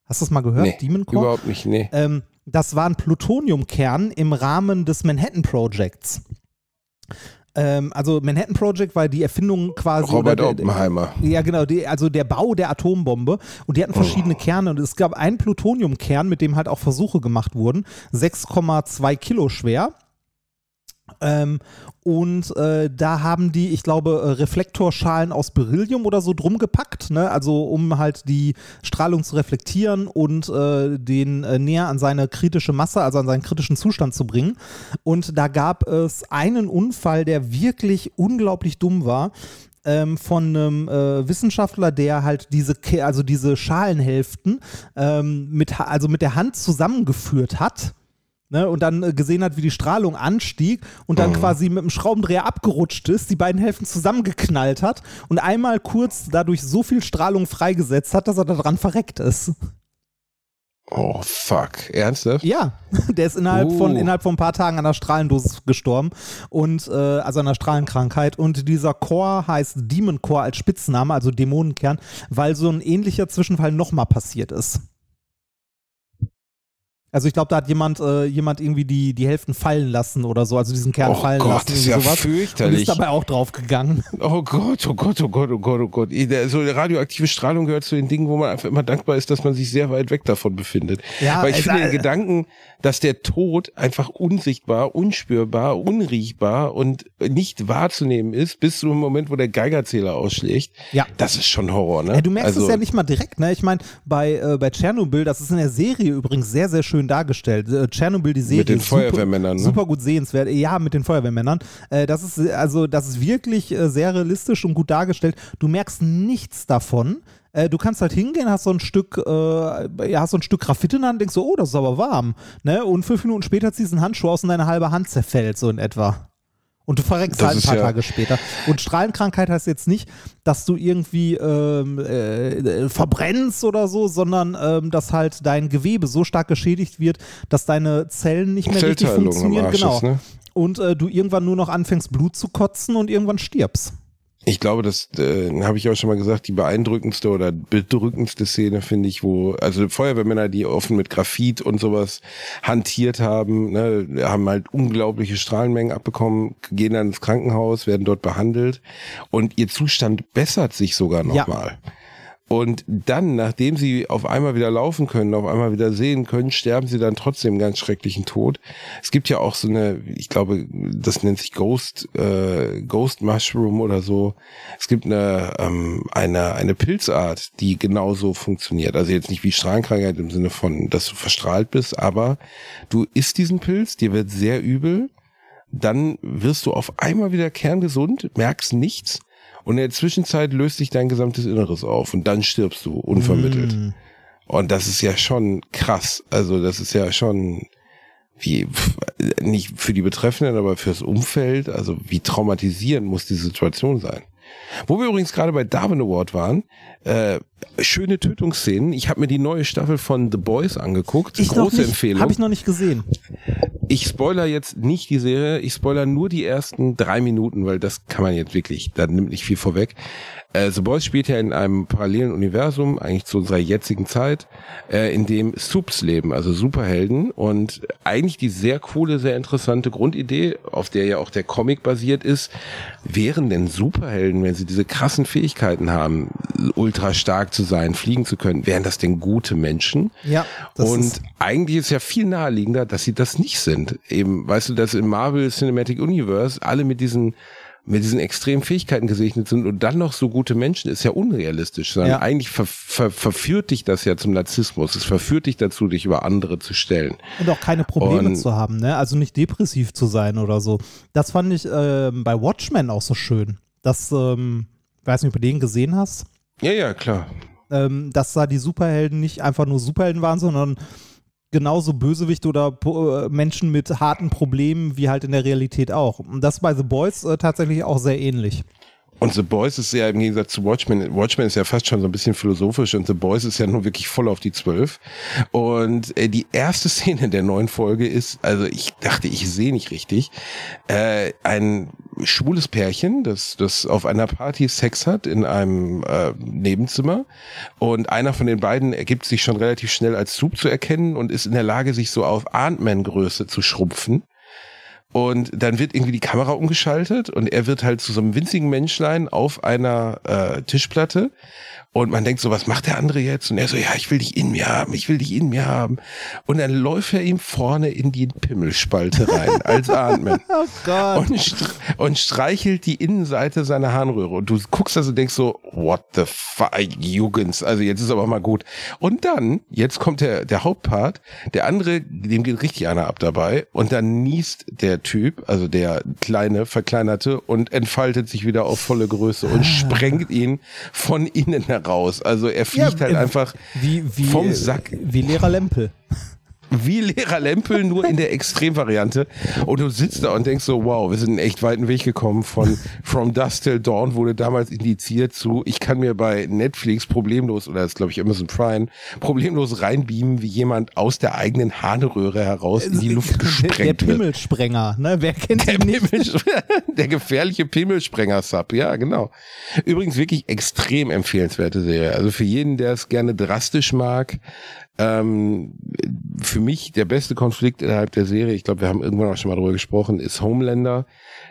Hast du das mal gehört? Nee, Demon Core? überhaupt nicht, nee. Ähm, das war ein Plutoniumkern im Rahmen des Manhattan Projects. Ähm, also Manhattan Project war die Erfindung quasi. Robert der- Oppenheimer. Ja, genau, die, also der Bau der Atombombe. Und die hatten verschiedene Kerne. Und es gab einen Plutoniumkern, mit dem halt auch Versuche gemacht wurden. 6,2 Kilo schwer. Ähm, und äh, da haben die, ich glaube, äh, Reflektorschalen aus Beryllium oder so drum gepackt, ne? also um halt die Strahlung zu reflektieren und äh, den äh, näher an seine kritische Masse, also an seinen kritischen Zustand zu bringen. Und da gab es einen Unfall, der wirklich unglaublich dumm war ähm, von einem äh, Wissenschaftler, der halt diese, also diese Schalenhälften ähm, mit, also mit der Hand zusammengeführt hat. Ne, und dann äh, gesehen hat, wie die Strahlung anstieg und dann quasi mit dem Schraubendreher abgerutscht ist, die beiden Hälften zusammengeknallt hat und einmal kurz dadurch so viel Strahlung freigesetzt hat, dass er daran verreckt ist. Oh, fuck. Ernsthaft? Ja, der ist innerhalb von Oh. innerhalb von ein paar Tagen an einer Strahlendosis gestorben und äh, also an einer Strahlenkrankheit und dieser Core heißt Demon Core als Spitzname, also Dämonenkern, weil so ein ähnlicher Zwischenfall nochmal passiert ist. Also ich glaube, da hat jemand, äh, jemand irgendwie die, die Hälften fallen lassen oder so, also diesen Kern Oh fallen Gott, lassen. das ist ja sowas, Und fürchterlich. ist dabei auch draufgegangen. Oh Gott, oh Gott, oh Gott, oh Gott, oh Gott. So radioaktive Strahlung gehört zu den Dingen, wo man einfach immer dankbar ist, dass man sich sehr weit weg davon befindet. Ja, Weil ich finde den Gedanken, dass der Tod einfach unsichtbar, unspürbar, unriechbar und nicht wahrzunehmen ist, bis zu dem Moment, wo der Geigerzähler ausschlägt. Ja. Das ist schon Horror, ne? Ja, du merkst also, es ja nicht mal direkt, ne? Ich meine, bei, äh, bei Tschernobyl, das ist in der Serie übrigens sehr, sehr schön dargestellt. Äh, Tschernobyl, die Serie. Mit den ist super- Feuerwehrmännern, ne? Super gut sehenswert. Ja, mit den Feuerwehrmännern. Äh, das ist, also, das ist wirklich äh, sehr realistisch und gut dargestellt. Du merkst nichts davon. Du kannst halt hingehen, hast so ein Stück, äh, ja, hast so ein Stück Graphit in der Hand, denkst so, oh, das ist aber warm. Ne? Und fünf Minuten später ziehst du einen Handschuh aus und deine halbe Hand zerfällt, so in etwa. Und du verreckst Das halt ein paar ja- Tage später. Und Strahlenkrankheit heißt jetzt nicht, dass du irgendwie ähm, äh, äh, verbrennst oder so, sondern ähm, dass halt dein Gewebe so stark geschädigt wird, dass deine Zellen nicht mehr richtig funktionieren. Arsch Genau. ne? Und äh, du irgendwann nur noch anfängst, Blut zu kotzen und irgendwann stirbst. Ich glaube, das äh, habe ich auch schon mal gesagt, die beeindruckendste oder bedrückendste Szene finde ich, wo, also Feuerwehrmänner, die offen mit Graphit und sowas hantiert haben, ne, haben halt unglaubliche Strahlenmengen abbekommen, gehen dann ins Krankenhaus, werden dort behandelt und ihr Zustand bessert sich sogar Ja. Und dann, nachdem sie auf einmal wieder laufen können, auf einmal wieder sehen können, sterben sie dann trotzdem ganz schrecklichen Tod. Es gibt ja auch so eine, ich glaube, das nennt sich Ghost, äh, Ghost Mushroom oder so. Es gibt eine, ähm, eine, eine Pilzart, die genauso funktioniert. Also jetzt nicht wie Strahlenkrankheit im Sinne von, dass du verstrahlt bist, aber du isst diesen Pilz, dir wird sehr übel, dann wirst du auf einmal wieder kerngesund, merkst nichts und in der Zwischenzeit löst sich dein gesamtes Inneres auf und dann stirbst du unvermittelt. Mm. Und das ist ja schon krass. Also das ist ja schon wie, nicht für die Betreffenden, aber fürs Umfeld, also wie traumatisierend muss die Situation sein. Wo wir übrigens gerade bei Darwin Award waren, äh, schöne Tötungsszenen. Ich habe mir die neue Staffel von The Boys angeguckt. Ich Große nicht, Empfehlung. Habe ich noch nicht gesehen. Ich spoiler jetzt nicht die Serie, ich spoiler nur die ersten drei Minuten, weil das kann man jetzt wirklich, da nimmt nicht viel vorweg. Äh, The Boys spielt ja in einem parallelen Universum, eigentlich zu unserer jetzigen Zeit, äh, in dem Supes leben, also Superhelden und eigentlich die sehr coole, sehr interessante Grundidee, auf der ja auch der Comic basiert ist, wären denn Superhelden, wenn sie diese krassen Fähigkeiten haben, ultra stark zu sein, fliegen zu können, wären das denn gute Menschen? Ja. Und ist- eigentlich ist ja viel naheliegender, dass sie das nicht sind. Eben, weißt du, dass im Marvel Cinematic Universe alle mit diesen mit diesen extremen Fähigkeiten gesegnet sind und dann noch so gute Menschen, ist ja unrealistisch. Sondern Ja. eigentlich ver ver verführt dich das ja zum Narzissmus. Es verführt dich dazu, dich über andere zu stellen. Und auch keine Probleme Und- zu haben, ne? Also nicht depressiv zu sein oder so. Das fand ich ähm, bei Watchmen auch so schön. Das, ähm, weiß nicht, ob du den gesehen hast, Ja, ja, klar. ähm, dass da die Superhelden nicht einfach nur Superhelden waren, sondern genauso Bösewicht oder äh, Menschen mit harten Problemen wie halt in der Realität auch. Und das bei The Boys äh, tatsächlich auch sehr ähnlich. Und The Boys ist ja im Gegensatz zu Watchmen, Watchmen ist ja fast schon so ein bisschen philosophisch und The Boys ist ja nur wirklich voll auf die Zwölf. Und äh, die erste Szene der neuen Folge ist, also ich dachte, ich sehe nicht richtig, äh, ein schwules Pärchen, das, das auf einer Party Sex hat in einem äh, Nebenzimmer und einer von den beiden ergibt sich schon relativ schnell als Soup zu erkennen und ist in der Lage, sich so auf Ant-Man-Größe zu schrumpfen. Und dann wird irgendwie die Kamera umgeschaltet und er wird halt zu so einem winzigen Menschlein auf einer äh, Tischplatte. Und man denkt so, was macht der andere jetzt? Und er so, ja, ich will dich in mir haben, ich will dich in mir haben. Und dann läuft er ihm vorne in die Pimmelspalte rein, als Ant-Man. Oh Gott. Und, str und streichelt die Innenseite seiner Harnröhre. Und du guckst also und denkst so, what the fuck, Jugends, also jetzt ist aber mal gut. Und dann, jetzt kommt der, der Hauptpart, der andere, dem geht richtig einer ab dabei. Und dann niest der Typ, also der kleine, verkleinerte, und entfaltet sich wieder auf volle Größe und sprengt ihn von innen heraus. Also er fliegt halt äh, einfach wie, wie, vom Sack Wie Lehrer Lempel. Wie Lehrer Lempel, nur in der Extremvariante. Und du sitzt da und denkst so, wow, wir sind einen echt weiten Weg gekommen von From Dusk Till Dawn wurde damals indiziert zu, ich kann mir bei Netflix problemlos, oder das ist glaube ich Amazon Prime, problemlos reinbeamen, wie jemand aus der eigenen Harnröhre heraus in die Luft der, der gesprengt wird. Pimmelsprenger, ne? Wer kennt Der, nicht? Der gefährliche Pimmelsprenger-Sub, ja, genau. Übrigens wirklich extrem empfehlenswerte Serie. Also für jeden, der es gerne drastisch mag, ähm, für mich der beste Konflikt innerhalb der Serie, ich glaube, wir haben irgendwann auch schon mal drüber gesprochen, ist Homelander.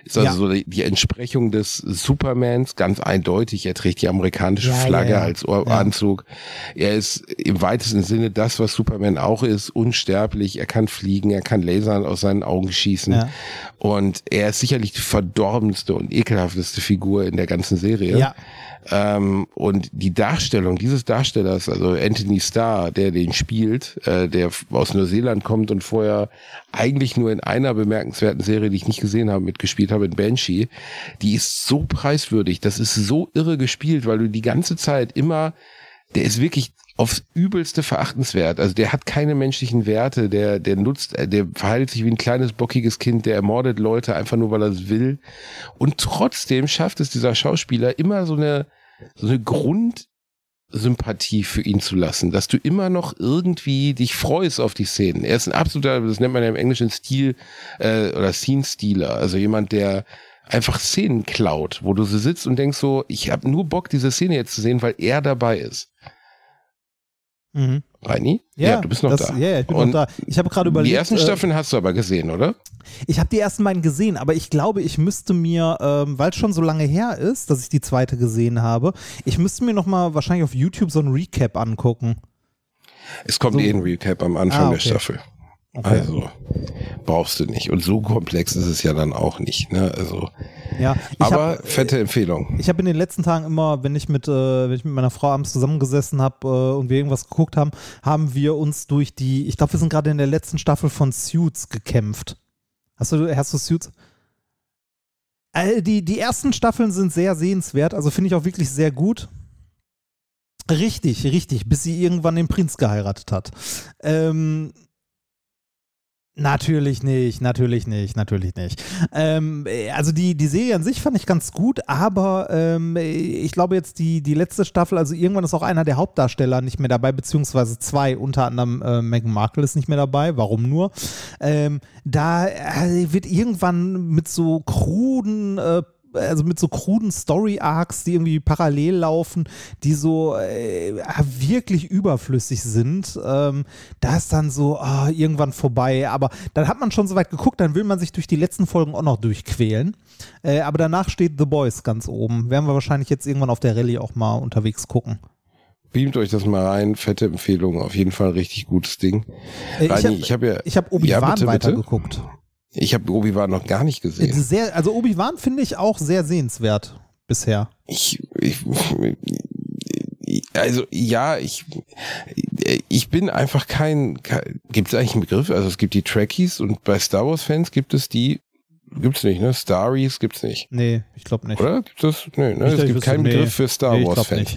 Ist also Ja. so die, die Entsprechung des Supermans, ganz eindeutig. Er trägt die amerikanische Ja, Flagge ja. als. Anzug. Er ist im weitesten Sinne das, was Superman auch ist, unsterblich. Er kann fliegen, er kann Lasern aus seinen Augen schießen. Und er ist sicherlich die verdorbenste und ekelhafteste Figur in der ganzen Serie. Ja. Ähm, und die Darstellung dieses Darstellers, also Anthony Starr, der den spielt, äh, der aus Neuseeland kommt und vorher eigentlich nur in einer bemerkenswerten Serie, die ich nicht gesehen habe, mitgespielt habe, in Banshee, die ist so preiswürdig, das ist so irre gespielt, weil du die ganze Zeit immer, der ist wirklich aufs übelste verachtenswert. Also der hat keine menschlichen Werte, der, der nutzt, äh, der verhält sich wie ein kleines bockiges Kind, der ermordet Leute einfach nur, weil er es will. Und trotzdem schafft es dieser Schauspieler immer so eine, so eine Grundsympathie für ihn zu lassen, dass du immer noch irgendwie dich freust auf die Szenen. Er ist ein absoluter, das nennt man ja im Englischen Stil äh, oder Scene-Stealer, also jemand, der einfach Szenen klaut, wo du so sitzt und denkst so, ich habe nur Bock, diese Szene jetzt zu sehen, weil er dabei ist. Mhm. Reini? Ja, du bist noch das, da. Ja, ja, ich bin Und noch da. Ich habe gerade überlegt. Die ersten äh, Staffeln hast du aber gesehen, oder? Ich habe die ersten beiden gesehen, aber ich glaube, ich müsste mir, ähm, weil es schon so lange her ist, dass ich die zweite gesehen habe, ich müsste mir noch mal wahrscheinlich auf YouTube so ein Recap angucken. Es kommt So. eh ein Recap am Anfang Ah, der okay. Staffel. Okay. Also brauchst du nicht. Und so komplex ist es ja dann auch nicht. Ne? Also, Ja, aber hab, fette Empfehlung. Ich habe in den letzten Tagen immer, wenn ich mit, äh, wenn ich mit meiner Frau abends zusammengesessen habe äh, und wir irgendwas geguckt haben, haben wir uns durch die, ich glaube, wir sind gerade in der letzten Staffel von Suits gekämpft. Hast du, hast du Suits? Äh, die, die ersten Staffeln sind sehr sehenswert, also finde ich auch wirklich sehr gut. Richtig, richtig, bis sie irgendwann den Prinz geheiratet hat. Ähm, Natürlich nicht, natürlich nicht, natürlich nicht. Ähm, also die, die Serie an sich fand ich ganz gut, aber ähm, ich glaube jetzt die, die letzte Staffel, also irgendwann ist auch einer der Hauptdarsteller nicht mehr dabei, beziehungsweise zwei, unter anderem äh, Meghan Markle ist nicht mehr dabei, warum nur? Ähm, da äh, wird irgendwann mit so kruden äh, also mit so kruden Story-Arcs, die irgendwie parallel laufen, die so äh, wirklich überflüssig sind. Ähm, da ist dann so oh, irgendwann vorbei. Aber dann hat man schon so weit geguckt, dann will man sich durch die letzten Folgen auch noch durchquälen. Äh, aber danach steht The Boys ganz oben. Werden wir wahrscheinlich jetzt irgendwann auf der Rallye auch mal unterwegs gucken. Beamt euch das mal rein, fette Empfehlung, auf jeden Fall richtig gutes Ding. Äh, ich habe hab ja, ich hab Obi-Wan ja, weitergeguckt. Ich habe Obi-Wan noch gar nicht gesehen. Sehr, also Obi-Wan finde ich auch sehr sehenswert bisher. Ich, ich, also ja, ich, ich bin einfach kein, kein gibt es eigentlich einen Begriff? Also es gibt die Trekkies und bei Star Wars Fans gibt es die Gibt's nicht, ne? Staries gibt's nicht. Nee, ich glaube nicht. Oder? Gibt es? Nee, ne? es gibt keinen Begriff für Star nee, Wars Fans.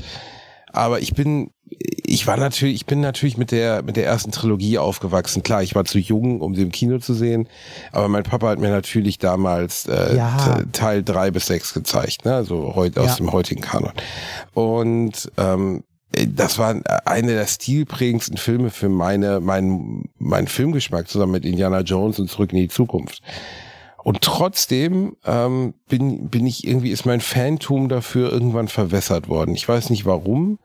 Aber ich bin, ich war natürlich, ich bin natürlich mit der, mit der ersten Trilogie aufgewachsen. Klar, ich war zu jung, um sie im Kino zu sehen. Aber mein Papa hat mir natürlich damals äh, ja. Teil drei bis sechs gezeigt, ne? Also heute aus ja. dem heutigen Kanon. Und ähm, das war eine der stilprägendsten Filme für meine, mein, mein Filmgeschmack zusammen mit Indiana Jones und Zurück in die Zukunft. Und trotzdem ähm, bin, bin ich irgendwie, ist mein Phantom dafür irgendwann verwässert worden. Ich weiß nicht warum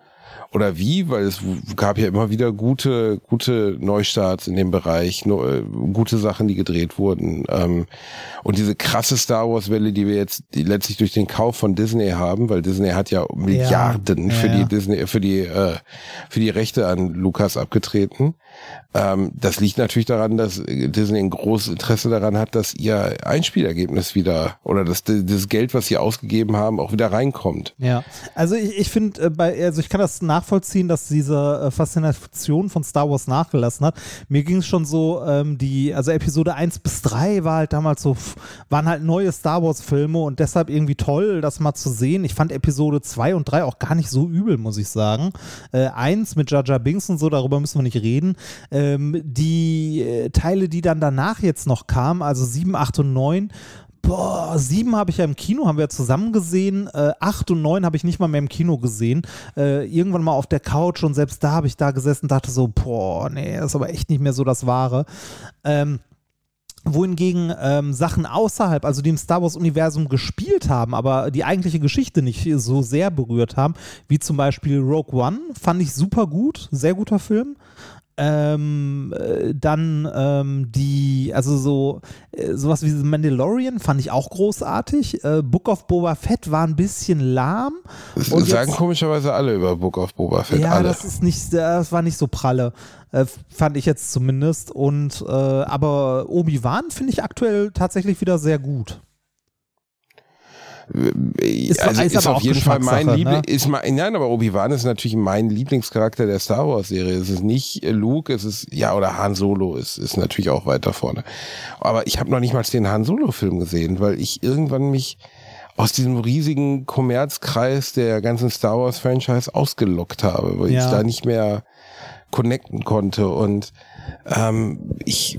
oder wie, weil es gab ja immer wieder gute, gute Neustarts in dem Bereich, äh, gute Sachen, die gedreht wurden. Ähm, und diese krasse Star Wars Welle, die wir jetzt die letztlich durch den Kauf von Disney haben, weil Disney hat ja Milliarden ja, für ja. die Disney, für die, äh, für die Rechte an Lukas abgetreten. Ähm, das liegt natürlich daran, dass Disney ein großes Interesse daran hat, dass ihr Einspielergebnis wieder oder dass das Geld, was sie ausgegeben haben, auch wieder reinkommt. Ja, also ich, ich finde, äh, bei, also ich kann das nachvollziehen, dass diese äh, Faszination von Star Wars nachgelassen hat. Mir ging es schon so, ähm, die, also Episode 1 bis 3 war halt damals so, waren halt neue Star Wars Filme und deshalb irgendwie toll, das mal zu sehen. Ich fand Episode 2 und 3 auch gar nicht so übel, muss ich sagen. Äh, eins mit Jar Jar Binks und so, darüber müssen wir nicht reden. Ähm, die äh, Teile, die dann danach jetzt noch kamen, also 7, 8 und 9, Boah, sieben habe ich ja im Kino, haben wir ja zusammen gesehen. Äh, acht und neun habe ich nicht mal mehr im Kino gesehen. Äh, irgendwann mal auf der Couch und selbst da habe ich da gesessen und dachte so, boah, nee, das ist aber echt nicht mehr so das Wahre. Ähm, wohingegen ähm, Sachen außerhalb, also die im Star Wars-Universum gespielt haben, aber die eigentliche Geschichte nicht so sehr berührt haben, wie zum Beispiel Rogue One, fand ich super gut, sehr guter Film. Ähm, äh, dann ähm, die, also so äh, sowas wie The Mandalorian fand ich auch großartig. Äh, Book of Boba Fett war ein bisschen lahm. Das und sagen jetzt, komischerweise alle über Book of Boba Fett. Ja, alle. das ist nicht, das war nicht so pralle. Äh, fand ich jetzt zumindest. Und äh, aber Obi-Wan finde ich aktuell tatsächlich wieder sehr gut. Ist, also ist, ist auf jeden Fall mein Liebling, ne? ist mein, nein, aber Obi-Wan ist natürlich mein Lieblingscharakter der Star Wars Serie. Es ist nicht Luke, es ist, ja, oder Han Solo ist, ist natürlich auch weiter vorne. Aber ich habe noch nicht mal den Han Solo Film gesehen, weil ich irgendwann mich aus diesem riesigen Kommerzkreis der ganzen Star Wars Franchise ausgelockt habe, weil ja. ich da nicht mehr connecten konnte und ähm, ich,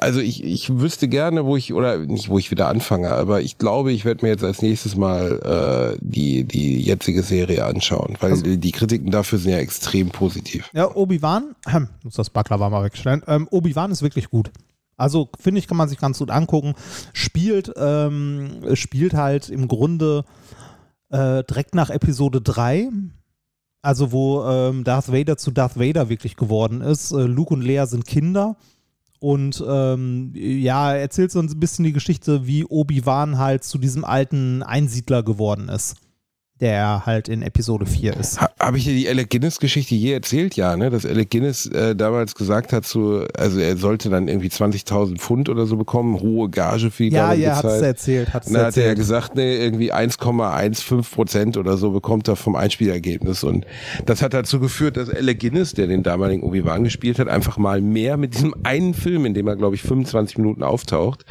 also ich, ich wüsste gerne, wo ich, oder nicht, wo ich wieder anfange, aber ich glaube, ich werde mir jetzt als nächstes mal äh, die, die jetzige Serie anschauen, weil also, die Kritiken dafür sind ja extrem positiv. Ja, Obi-Wan, äh, muss das Baklava mal wegstellen, ähm, Obi-Wan ist wirklich gut. Also finde ich, kann man sich ganz gut angucken. Spielt, ähm, spielt halt im Grunde äh, direkt nach Episode 3 also wo ähm, Darth Vader zu Darth Vader wirklich geworden ist. Äh, Luke und Leia sind Kinder. Und ähm, ja, erzählt so ein bisschen die Geschichte, wie Obi-Wan halt zu diesem alten Einsiedler geworden ist der halt in Episode 4 ist. Ha, Habe ich dir die Alec Guinness-Geschichte je erzählt? Ja, ne? Dass Alec Guinness äh, damals gesagt hat, zu, also er sollte dann irgendwie 20.000 Pfund oder so bekommen, hohe Gage für die Ja, ja, hat es erzählt. Hat's dann hat er ja gesagt, ne, irgendwie 1,15 Prozent oder so bekommt er vom Einspielergebnis. Und das hat dazu geführt, dass Alec Guinness, der den damaligen Obi-Wan gespielt hat, einfach mal mehr mit diesem einen Film, in dem er, glaube ich, 25 Minuten auftaucht,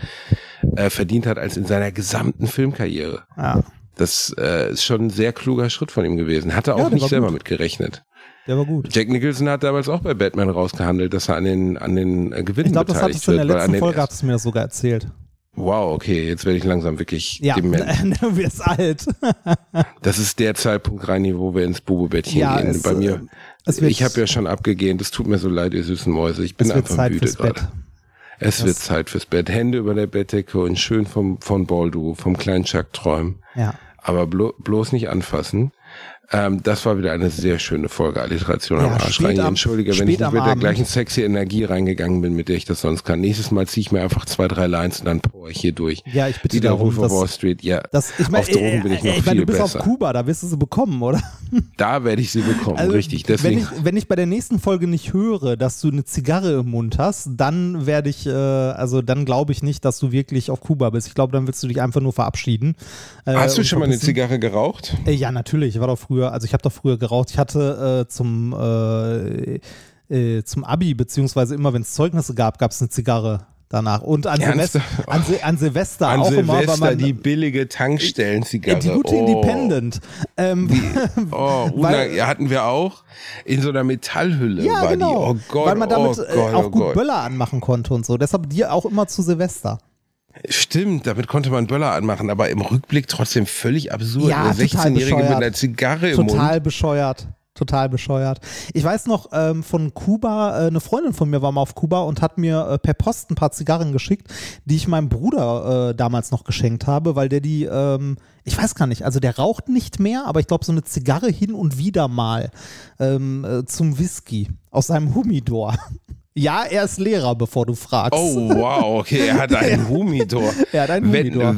äh, verdient hat als in seiner gesamten Filmkarriere. Ja. Das äh, ist schon ein sehr kluger Schritt von ihm gewesen. Hat er Ja, auch der nicht selber gut. mitgerechnet. Der war gut. Jack Nicholson hat damals auch bei Batman rausgehandelt, dass er an den, an den äh, Gewinnen Ich glaube, das hattest du in der letzten Folge, hattest du mir das sogar erzählt. Wow, okay, jetzt werde ich langsam wirklich Ja, dement. du wirst alt. Das ist der Zeitpunkt, Reini, wo wir ins Bubebettchen Ja, gehen. es, Bei mir, äh, ich habe ja schon abgegeben, es tut mir so leid, ihr süßen Mäuse. Ich bin einfach Zeit müde gerade. Bett. Es wird Zeit fürs Bett. Hände über der Bettdecke und schön vom, von Baldu, vom kleinen Chuck träumen. Ja. Aber blo bloß nicht anfassen. Ähm, das war wieder eine sehr schöne Folge Alliteration Ja, am Arsch. am- entschuldige, wenn ich nicht mit der gleichen sexy Energie reingegangen bin, mit der ich das sonst kann. Nächstes Mal ziehe ich mir einfach zwei, drei Lines und dann power ich hier durch. Ja, ich bitte Wie der darum, Wolf of Wall Street. Ja, Das, ich mein, auf Drogen äh, bin ich noch äh, ich viel mein, du bist besser. auf Kuba, da wirst du sie bekommen, oder? Da werde ich sie bekommen, Also, richtig. Wenn Deswegen, ich, wenn ich bei der nächsten Folge nicht höre, dass du eine Zigarre im Mund hast, dann werde ich, äh, also dann glaube ich nicht, dass du wirklich auf Kuba bist. Ich glaube, dann willst du dich einfach nur verabschieden. Äh, hast du schon mal eine. Zigarre geraucht? Äh, ja, natürlich. Ich war doch früher, also ich habe doch früher geraucht. Ich hatte äh, zum, äh, äh, zum Abi, beziehungsweise immer, wenn es Zeugnisse gab, gab es eine Zigarre danach. Und an, Silvester, an, Sil an Silvester An auch immer, weil Silvester man. die billige Tankstellenzigarre. die gute oh. Independent. Ähm, Oh, Weil- hatten wir auch in so einer Metallhülle ja, war genau. die. Oh Gott, weil man damit oh äh, Gott, auch oh gut Gott. Böller anmachen konnte und so. Deshalb dir auch immer zu Silvester. Stimmt, damit konnte man Böller anmachen, aber im Rückblick trotzdem völlig absurd. Ja, Eine total 16-Jährige mit bescheuert. einer Zigarre im Mund. Total bescheuert. Total bescheuert. Ich weiß noch ähm, von Kuba, äh, eine Freundin von mir war mal auf Kuba und hat mir äh, per Post ein paar Zigarren geschickt, die ich meinem Bruder äh, damals noch geschenkt habe, weil der die, ähm, ich weiß gar nicht, also der raucht nicht mehr, aber ich glaube so eine Zigarre hin und wieder mal ähm, äh, zum Whisky aus seinem Humidor. Ja, er ist Lehrer, bevor du fragst. Oh, wow, okay, er hat einen Humidor. Er hat einen wenn, Humidor. äh,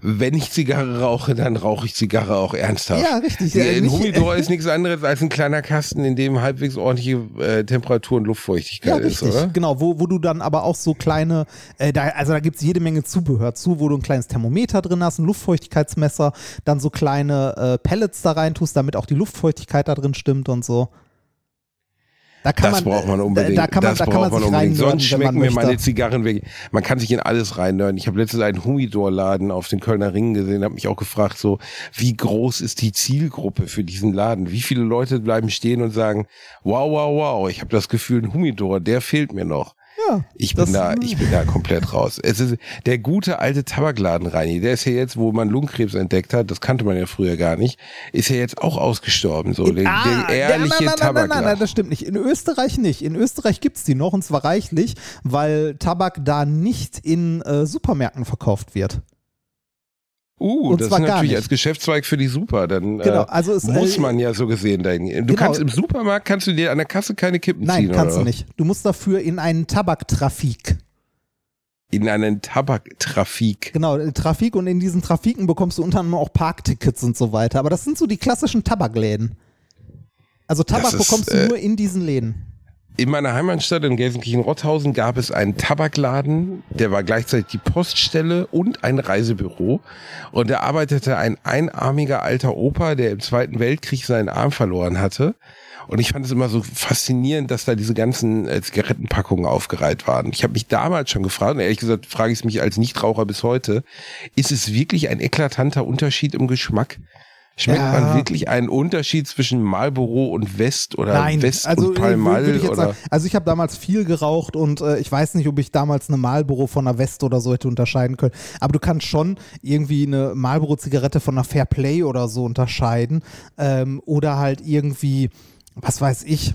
Wenn ich Zigarre rauche, dann rauche ich Zigarre auch ernsthaft. Ja, richtig. Ja, Ja, ein Humidor ist nichts anderes als ein kleiner Kasten, in dem halbwegs ordentliche äh, Temperatur und Ja, Luftfeuchtigkeit ist, richtig, oder? genau, wo, wo du dann aber auch so kleine, äh, da, also da gibt es jede Menge Zubehör zu, wo du ein kleines Thermometer drin hast, ein Luftfeuchtigkeitsmesser, dann so kleine äh, Pellets da rein tust, damit auch die Luftfeuchtigkeit da drin stimmt und so. Da kann Das man, braucht man äh, unbedingt. Da, da kann man, das da kann braucht man man unbedingt. Sonst schmecken mir meine. Zigarren weg. Man kann sich in alles reinnörden. Ich habe letztens einen Humidor-Laden auf den Kölner Ringen gesehen, habe mich auch gefragt, so wie groß ist die Zielgruppe für diesen Laden? Wie viele Leute bleiben stehen und sagen, wow, wow, wow, ich habe das Gefühl, ein Humidor, der fehlt mir noch. Ja, Ich bin da, ich bin da komplett raus. Es ist der gute alte Tabakladen Reini, der ist ja jetzt, wo man Lungenkrebs entdeckt hat, das kannte man ja früher gar nicht, ist ja jetzt auch ausgestorben. So der, Ah, der ehrliche nein, nein, nein, nein, Tabakladen. nein, das stimmt nicht. In Österreich nicht. In Österreich gibt es die noch und zwar reichlich, weil Tabak da nicht in äh, Supermärkten verkauft wird. Uh, Und das zwar ist natürlich als Geschäftszweig für die Super. Dann Genau, äh, also es, muss äh, man ja so gesehen dahin. gehen. Du genau. kannst im Supermarkt kannst du dir an der Kasse keine Kippen Nein, ziehen, kannst oder? du nicht. Du musst dafür in einen Tabaktrafik. In einen Tabaktrafik. Genau, Trafik und in diesen Trafiken bekommst du unter anderem auch Parktickets und so weiter. Aber das sind so die klassischen Tabakläden. Also Tabak ist, bekommst du äh, nur in diesen Läden. In meiner Heimatstadt in Gelsenkirchen-Rotthausen gab es einen Tabakladen, der war gleichzeitig die Poststelle und ein Reisebüro. Und da arbeitete ein einarmiger alter Opa, der im Zweiten Weltkrieg seinen Arm verloren hatte. Und ich fand es immer so faszinierend, dass da diese ganzen äh, Zigarettenpackungen aufgereiht waren. Ich habe mich damals schon gefragt, und ehrlich gesagt frage ich es mich als Nichtraucher bis heute, ist es wirklich ein eklatanter Unterschied im Geschmack? Schmeckt Ja. man wirklich einen Unterschied zwischen Marlboro und West oder Nein, West also und würde ich sagen, also ich habe damals viel geraucht und äh, ich weiß nicht, ob ich damals eine Marlboro von einer West oder so hätte unterscheiden können. Aber du kannst schon irgendwie eine Marlboro-Zigarette von einer Fair Play oder so unterscheiden. Ähm, oder halt irgendwie, was weiß ich.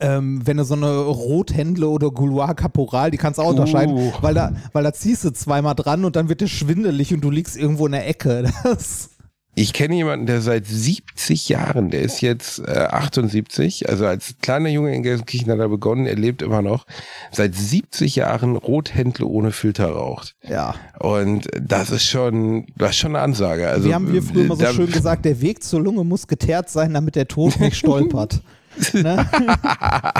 Ähm, wenn du so eine Rothändle oder Gouloir Caporal, die kannst du auch unterscheiden, Uh. weil da, weil da ziehst du zweimal dran und dann wird dir schwindelig und du liegst irgendwo in der Ecke. Das, Ich kenne jemanden, der seit 70 Jahren, der ist jetzt äh, 78, also als kleiner Junge in Gelsenkirchen hat er begonnen, er lebt immer noch, seit 70 Jahren Rothändle ohne Filter raucht. ja. Und das ist schon, das ist schon eine Ansage. Also, Wir haben wir früher immer so schön gesagt, der Weg zur Lunge muss geteert sein, damit der Tod nicht stolpert. Ne?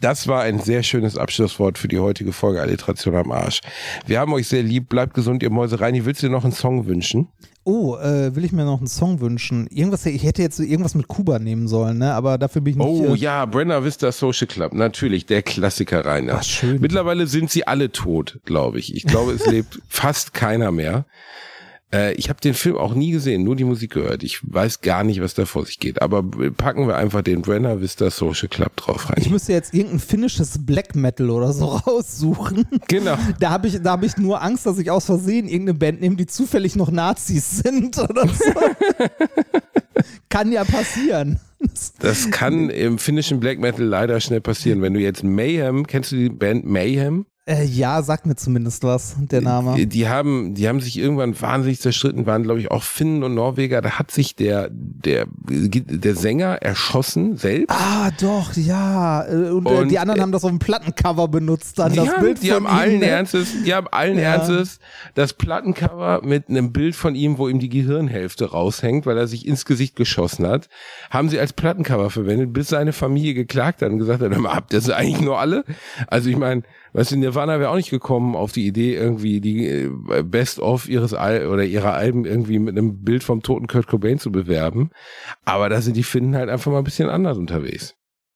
Das war ein sehr schönes Abschlusswort für die heutige Folge Alliteration am Arsch. Wir haben euch sehr lieb, bleibt gesund, ihr Mäuse. Reini, willst du dir noch einen Song wünschen? Oh, äh, will ich mir noch einen Song wünschen? Irgendwas, ich hätte jetzt irgendwas mit Kuba nehmen sollen, ne? aber dafür bin ich nicht. Oh äh, ja, Brenner Vista Social Club, natürlich, der Klassiker Rainer. Ach, schön. Mittlerweile sind sie alle tot, glaube ich. Ich glaube, es lebt fast keiner mehr. Äh, ich habe den Film auch nie gesehen, nur die Musik gehört. Ich weiß gar nicht, was da vor sich geht. Aber packen wir einfach den Brenner Vista Social Club drauf rein. Ich müsste jetzt irgendein finnisches Black Metal oder so raussuchen. Genau. Da habe ich, hab ich nur Angst, dass ich aus Versehen irgendeine Band nehme, die zufällig noch Nazis sind oder so. Kann ja passieren. Das kann im finnischen Black Metal leider schnell passieren. Wenn du jetzt Mayhem, kennst du die Band Mayhem? Äh, ja, sagt mir zumindest was, der Name. Die, die, haben, die haben sich irgendwann wahnsinnig zerstritten, waren, glaube ich, auch Finnen und Norweger. Da hat sich der, der, der Sänger erschossen selbst. Ah, doch, ja. Äh, und, und die anderen äh, haben das auf dem Plattencover benutzt, dann das haben, Bild die von haben ihm. Allen ne? Ernstes, die haben allen ja. Ernstes das Plattencover mit einem Bild von ihm, wo ihm die Gehirnhälfte raushängt, weil er sich ins Gesicht geschossen hat, haben sie als Plattencover verwendet, bis seine Familie geklagt hat und gesagt hat, habt ihr das eigentlich nur alle? Also ich meine, Weißt du, Nirvana wäre auch nicht gekommen auf die Idee, irgendwie die äh, Best-of ihres Al oder ihrer Alben irgendwie mit einem Bild vom toten Kurt Cobain zu bewerben. Aber da sind die Finnen halt einfach mal ein bisschen anders unterwegs.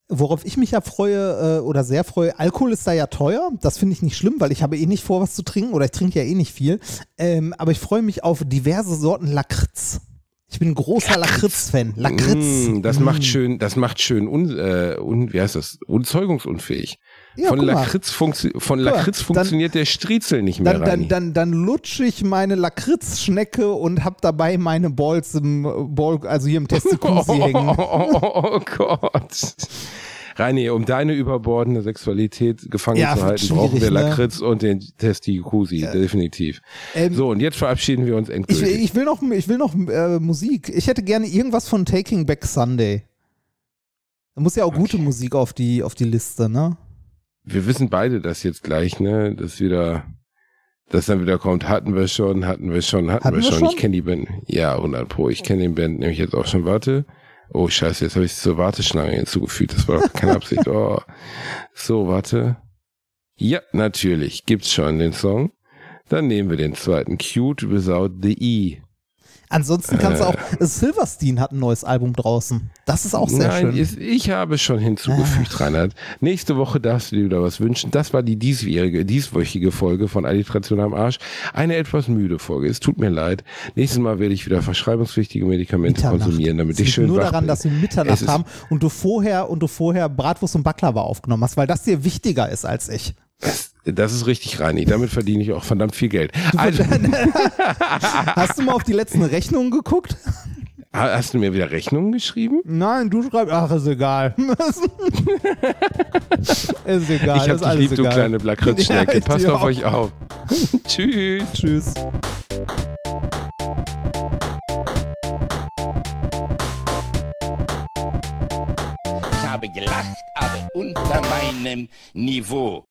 Worauf ich mich ja freue äh, oder sehr freue, Alkohol ist da ja teuer. Das finde ich nicht schlimm, weil ich habe eh nicht vor, was zu trinken oder ich trinke ja eh nicht viel. Ähm, aber ich freue mich auf diverse Sorten Lakritz. Ich bin ein großer Lakritz-Fan. Lakritz. Mm, das Mm. macht schön, das macht schön un, äh, un, wie heißt das? Unzeugungsunfähig. Ja, von. Lakritz, funktio von Guck mal, Lakritz dann- funktioniert der Striezel nicht mehr Dann, dann, dann, dann lutsche ich meine Lakritzschnecke und hab dabei meine Balls im Ball, also hier im Testikusi hängen. Oh, oh Gott. Reini, um deine überbordende Sexualität gefangen Ja, zu halten, brauchen wir ne? Lakritz und den Testikusi, definitiv. Ähm, so, und jetzt verabschieden wir uns Ich, endgültig. will- ich will noch, ich will noch äh, Musik. Ich hätte gerne irgendwas von Taking Back Sunday. Da muss ja auch gute Musik auf die, auf die Liste, ne? Wir wissen beide das jetzt gleich, ne? Das wieder, das dann wieder kommt, hatten wir schon, hatten wir schon, hatten, Hatten wir schon. schon? Ich kenne die Band. Ja, 100 pro. Ich kenne den Band nämlich jetzt auch schon. Warte. Oh, scheiße, jetzt habe ich es zur Warteschlange hinzugefügt. Das war doch keine Absicht. Oh. So, warte. Ja, natürlich. Gibt's schon den Song. Dann nehmen wir den zweiten. Cute Without the E. Ansonsten kannst Äh. du auch, Silverstein hat ein neues Album draußen. Das ist auch sehr Nein, schön. Ist, ich habe schon hinzugefügt, Reinhard. Nächste Woche darfst du dir wieder was wünschen. Das war die diesjährige, dieswöchige Folge von Alliteration am Arsch. Eine etwas müde Folge. Es tut mir leid. Nächstes Mal werde ich wieder verschreibungspflichtige Medikamente Mitternacht. konsumieren, damit Es ich schön nur daran, bin. dass wir Mitternacht haben und du vorher und du vorher Bratwurst und Baklava aufgenommen hast, weil das dir wichtiger ist als ich. Das, das ist richtig, Reini. Damit verdiene ich auch verdammt viel Geld. Also, Hast du mal auf die letzten Rechnungen geguckt? hast du mir wieder Rechnungen geschrieben? Nein, du schreibst, ach, ist egal. ist egal. ich hab ist dich alles lieb, du egal. kleine Lakritzschnecke. Ja, ich Passt auf auch. euch auf. Tschüss. Tschüss. Ich habe gelacht, aber unter meinem Niveau.